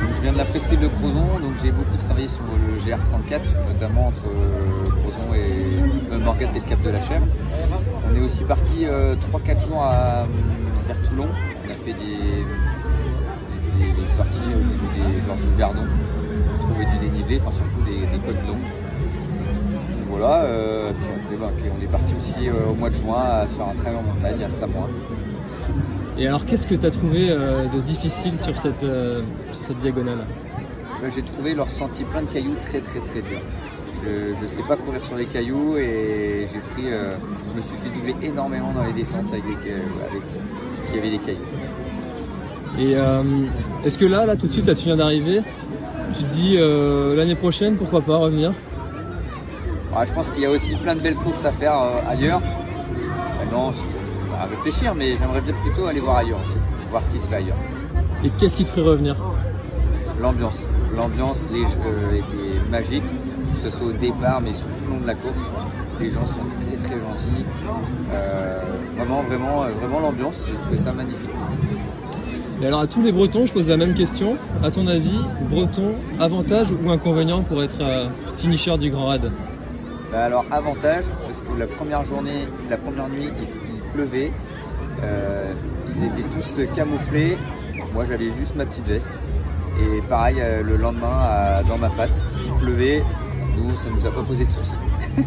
Donc, je viens de la presqu'île de Crozon, donc j'ai beaucoup travaillé sur le GR34, notamment entre euh, Crozon et euh, Morgat et le Cap de la Chèvre. On est aussi parti 3-4 jours à, euh, vers Toulon. On a fait des, les, sorties au niveau des gorges du Verdon, pour trouver du dénivelé, enfin surtout des, des côtes. Voilà, euh, puis après, bah, on est parti aussi euh, au mois de juin à faire un trail en montagne à Samoa. Et alors, qu'est-ce que tu as trouvé euh, de difficile sur cette, euh, sur cette diagonale? Bah, J'ai trouvé leur sentier plein de cailloux très très très dur. Je ne sais pas courir sur les cailloux et j'ai pris, euh, je me suis fait doubler énormément dans les descentes avec, des ca- avec qui avait des cailloux. Et euh, est-ce que là, là, tout de suite, là, tu viens d'arriver, tu te dis euh, l'année prochaine, pourquoi pas revenir? Ouais, je pense qu'il y a aussi plein de belles courses à faire euh, ailleurs. Maintenant, c'est à réfléchir, mais j'aimerais bien plutôt aller voir ailleurs aussi, voir ce qui se fait ailleurs. Et qu'est-ce qui te ferait revenir? L'ambiance, l'ambiance les, euh, était magique, que ce soit au départ, mais sur tout le long de la course. Les gens sont très très gentils. Euh, vraiment, vraiment, euh, vraiment l'ambiance. J'ai trouvé ça magnifique. Et alors, à tous les Bretons, je pose la même question. À ton avis, Breton, avantage ou inconvénient pour être euh, finisher du Grand Raid Bah alors avantage parce que la première journée, la première nuit, il, il pleuvait. Euh, ils étaient tous camouflés. Moi j'avais juste ma petite veste. Et pareil euh, le lendemain à- dans ma fat, il pleuvait. Nous ça nous a pas posé de soucis.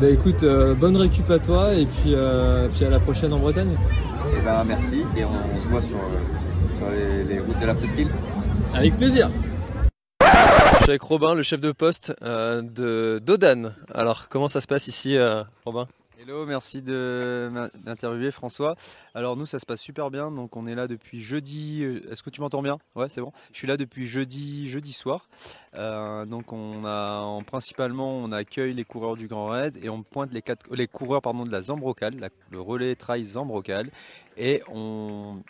Bah écoute, euh, bonne récup à toi et puis, euh, puis à la prochaine en Bretagne. Et ben merci et on, on se voit sur, euh, sur les, les routes de la presqu'île. Avec plaisir. Je suis avec Robin, le chef de poste euh, de d'Odan. Alors, comment ça se passe ici, euh, Robin? Hello, merci d'interviewer François. Alors nous ça se passe super bien, donc on est là depuis jeudi. euh, Est-ce que tu m'entends bien? Ouais, c'est bon. Je suis là depuis jeudi, jeudi soir. Euh, donc on a, en- principalement on accueille les coureurs du Grand Raid et on pointe les, quatre, les coureurs pardon de la Zambrocal, la- le relais trail Zambrocal, et on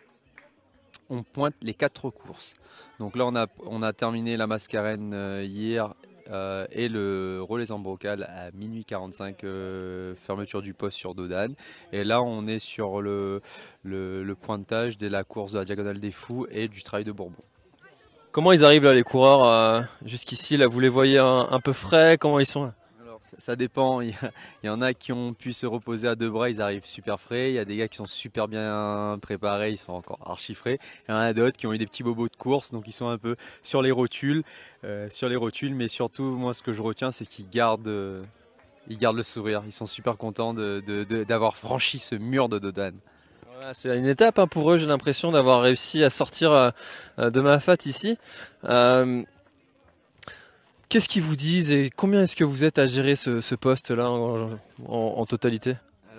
on pointe les quatre courses. Donc là, on a, on a terminé la Mascarène euh, hier euh, et le relais Zambrocal à minuit 45, euh, fermeture du poste sur Dodane. Et là, on est sur le, pointage de la course de la Diagonale des Fous et du Trail de Bourbon. Comment ils arrivent là, les coureurs, euh, jusqu'ici? Là, vous les voyez un, un peu frais? Comment ils sont là? Ça, dépend. Il y, en a qui ont pu se reposer à deux bras, ils arrivent super frais. Il y a des gars qui sont super bien préparés, ils sont encore archi frais. Il y en a d'autres qui ont eu des petits bobos de course, donc ils sont un peu sur les rotules, euh, sur les rotules. Mais surtout, moi, ce que je retiens, c'est qu'ils gardent, euh, gardent le sourire. Ils sont super contents d'avoir franchi ce mur de Dodane. C'est une étape hein, pour eux, j'ai l'impression d'avoir réussi à sortir euh, de ma fat ici. Qu'est-ce qu'ils vous disent et combien est-ce que vous êtes à gérer ce, poste-là en totalité?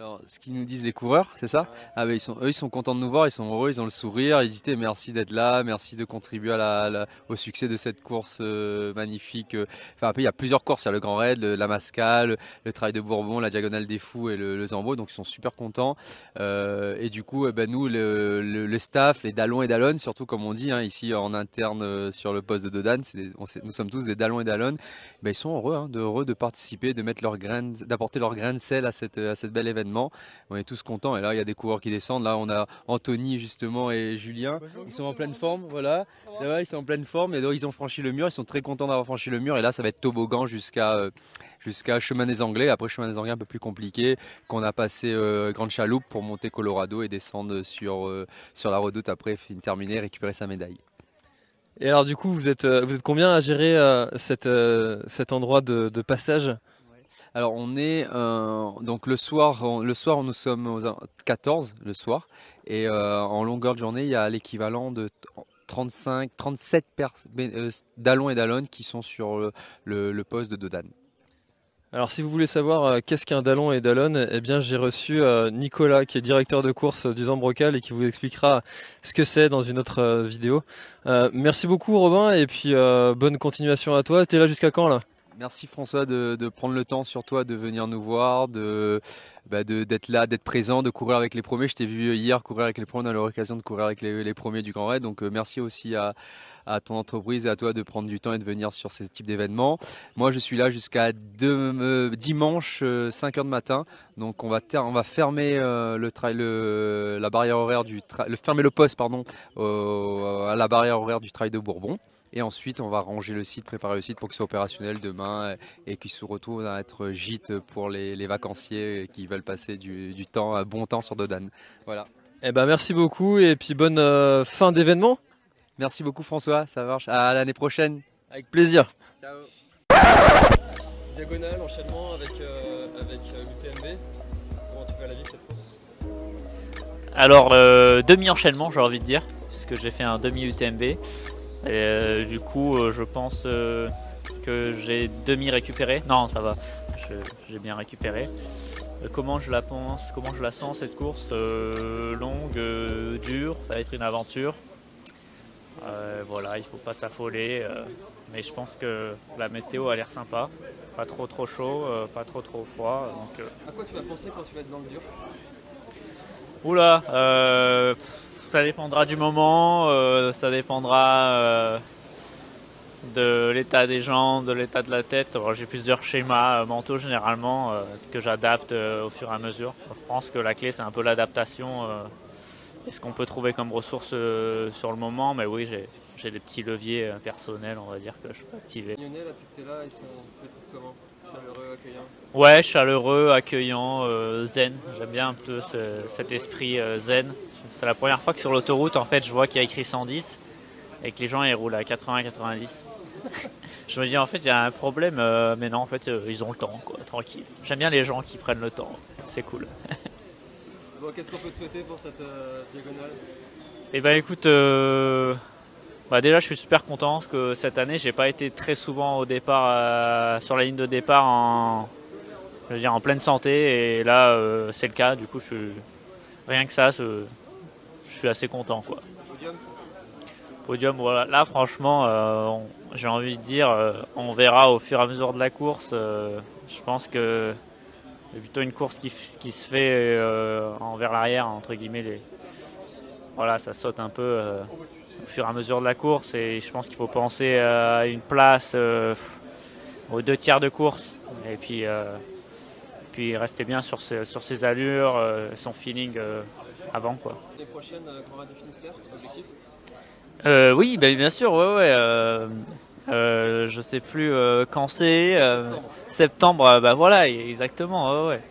Alors, ce qu'ils nous disent les coureurs, c'est ça Ah ben ils sont, eux, ils sont contents de nous voir, ils sont heureux, ils ont le sourire, ils disent eh, merci d'être là, merci de contribuer à la, à la- au succès de cette course euh, magnifique. Enfin, après, il y a plusieurs courses, il y a le Grand Raid, le- la Mascale, le Trail de Bourbon, la Diagonale des Fous et le, le Zambo, donc ils sont super contents. Euh, et du coup, eh ben, nous, le, staff, les Dallons et Dallonnes, surtout comme on dit hein, ici en interne euh, sur le poste de Dodane, nous sommes tous des Dallons et Dallonnes, ben, ils sont heureux, hein, de, heureux de participer, de mettre leur grain, d'apporter leur grain de sel à, cette, à cet bel événement. On est tous contents. Et là, il y a des coureurs qui descendent. Là, on a Anthony justement et Julien. Ils sont en pleine forme, voilà. Là, ils sont en pleine forme. Et donc, ils ont franchi le mur. Ils sont très contents d'avoir franchi le mur. Et là, ça va être toboggan jusqu'à euh, jusqu'à Chemin des Anglais. Après, Chemin des Anglais un peu plus compliqué. Qu'on a passé euh, Grande Chaloupe pour monter Colorado et descendre sur euh, sur la redoute. Après, fin- terminer, récupérer sa médaille. Et alors du coup, vous êtes, vous êtes combien à gérer euh, cette, euh, cet endroit de, de passage? Alors on est euh, donc le soir, le soir nous sommes aux 14 le soir et euh, en longueur de journée il y a l'équivalent de t- 35, 37 pers- bé- euh, dallons et dallonnes qui sont sur le, poste de Dodane. Alors si vous voulez savoir euh, qu'est-ce qu'un dallon et dallon, eh bien j'ai reçu Nicolas qui est directeur de course du Zambrocal et qui vous expliquera ce que c'est dans une autre vidéo. Merci beaucoup Robin et puis bonne continuation à toi. T'es là jusqu'à quand là? Merci François de, prendre le temps sur toi de venir nous voir, bah, de- d'être là, d'être présent, de courir avec les premiers. Je t'ai vu hier courir avec les premiers, on a l'occasion de courir avec les, premiers du Grand Raid. Donc euh, merci aussi à, ton entreprise et à toi de prendre du temps et de venir sur ce type d'événements. Moi je suis là jusqu'à euh, dimanche 5h de matin. Donc on va, fermer euh, le, la barrière horaire du fermer le poste pardon, à la barrière horaire du trail de Bourbon. Et ensuite, on va ranger le site, préparer le site pour qu'il soit opérationnel demain et qu'il se retrouve à être gîte pour les, les vacanciers qui veulent passer du, du temps, un bon temps sur Dodane. Voilà. Eh ben merci beaucoup et puis bonne euh, fin d'événement. Merci beaucoup François, ça marche. À l'année prochaine. Avec plaisir. Ciao. Diagonale, enchaînement avec, euh, avec l'UTMB. Comment tu vas la vivre cette course Alors, euh, demi-enchaînement, j'ai envie de dire, puisque j'ai fait un demi-UTMB. Et euh, du coup, euh, je pense euh, que j'ai demi-récupéré. Non, ça va, j'ai bien récupéré. Comment je la pense, comment je la sens cette course Longue, dure, ça va être une aventure. Euh, voilà, il faut pas s'affoler. euh, mais je pense que la météo a l'air sympa. Pas trop trop chaud, euh, pas trop trop froid. Donc, À quoi tu vas penser quand tu vas être dans le dur? Oula, ça dépendra du moment, euh, ça dépendra euh, de l'état des jambes, de l'état de la tête. Alors, J'ai plusieurs schémas euh, mentaux généralement euh, que j'adapte au fur et à mesure. Je pense que la clé c'est un peu l'adaptation et ce qu'on peut trouver comme ressources sur le moment. Mais oui, j'ai- j'ai des petits leviers personnels, on va dire, que je peux activer. Lyonnais, là, là, ils sont, comment? Chaleureux, accueillants? Ouais, chaleureux, accueillant, zen. J'aime bien un peu ce- cet esprit zen. C'est la première fois que sur l'autoroute, en fait, je vois qu'il y a écrit 110 et que les gens ils roulent à 80-90. je me dis en fait il y a un problème, euh, mais non en fait euh, ils ont le temps, quoi, tranquille. J'aime bien les gens qui prennent le temps, c'est cool. Bon, qu'est-ce qu'on peut te souhaiter pour cette euh, diagonale? Et ben écoute, bah déjà je suis super content parce que cette année j'ai pas été très souvent au départ sur la ligne de départ en, je veux dire, en pleine santé et là c'est le cas. Du coup je suis rien que ça, ce- je suis assez content quoi. Podium. Là franchement, euh, j'ai envie de dire, euh, on verra au fur et à mesure de la course. euh, je pense que c'est plutôt une course qui, se fait envers l'arrière entre guillemets. Voilà, ça saute un peu au fur et à mesure de la course et je pense qu'il faut penser à une place aux deux tiers de course et puis, puis rester bien sur ses, sur ses allures, son feeling avant quoi. Euh, Grand Raid du Finistère, objectif? Euh, oui, bah, bien sûr, ouais, ouais. Euh, euh, je sais plus quand c'est. septembre, euh, bah voilà, exactement, ouais, ouais.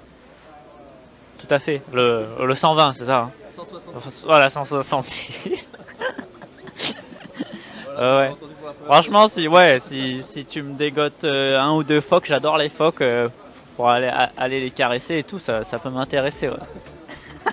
Tout à fait. Le, le 120, c'est ça. hein 166. Voilà, 166. Euh, ouais. Franchement, si, ouais, si, si tu me dégotes un ou deux phoques, j'adore les phoques, pour aller, aller les caresser et tout, ça, ça peut m'intéresser, ouais.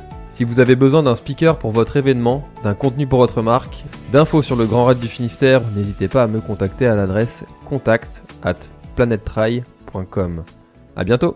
Si vous avez besoin d'un speaker pour votre événement, d'un contenu pour votre marque, d'infos sur le Grand Raid du Finistère, n'hésitez pas à me contacter à l'adresse contact at planettry.com. A bientôt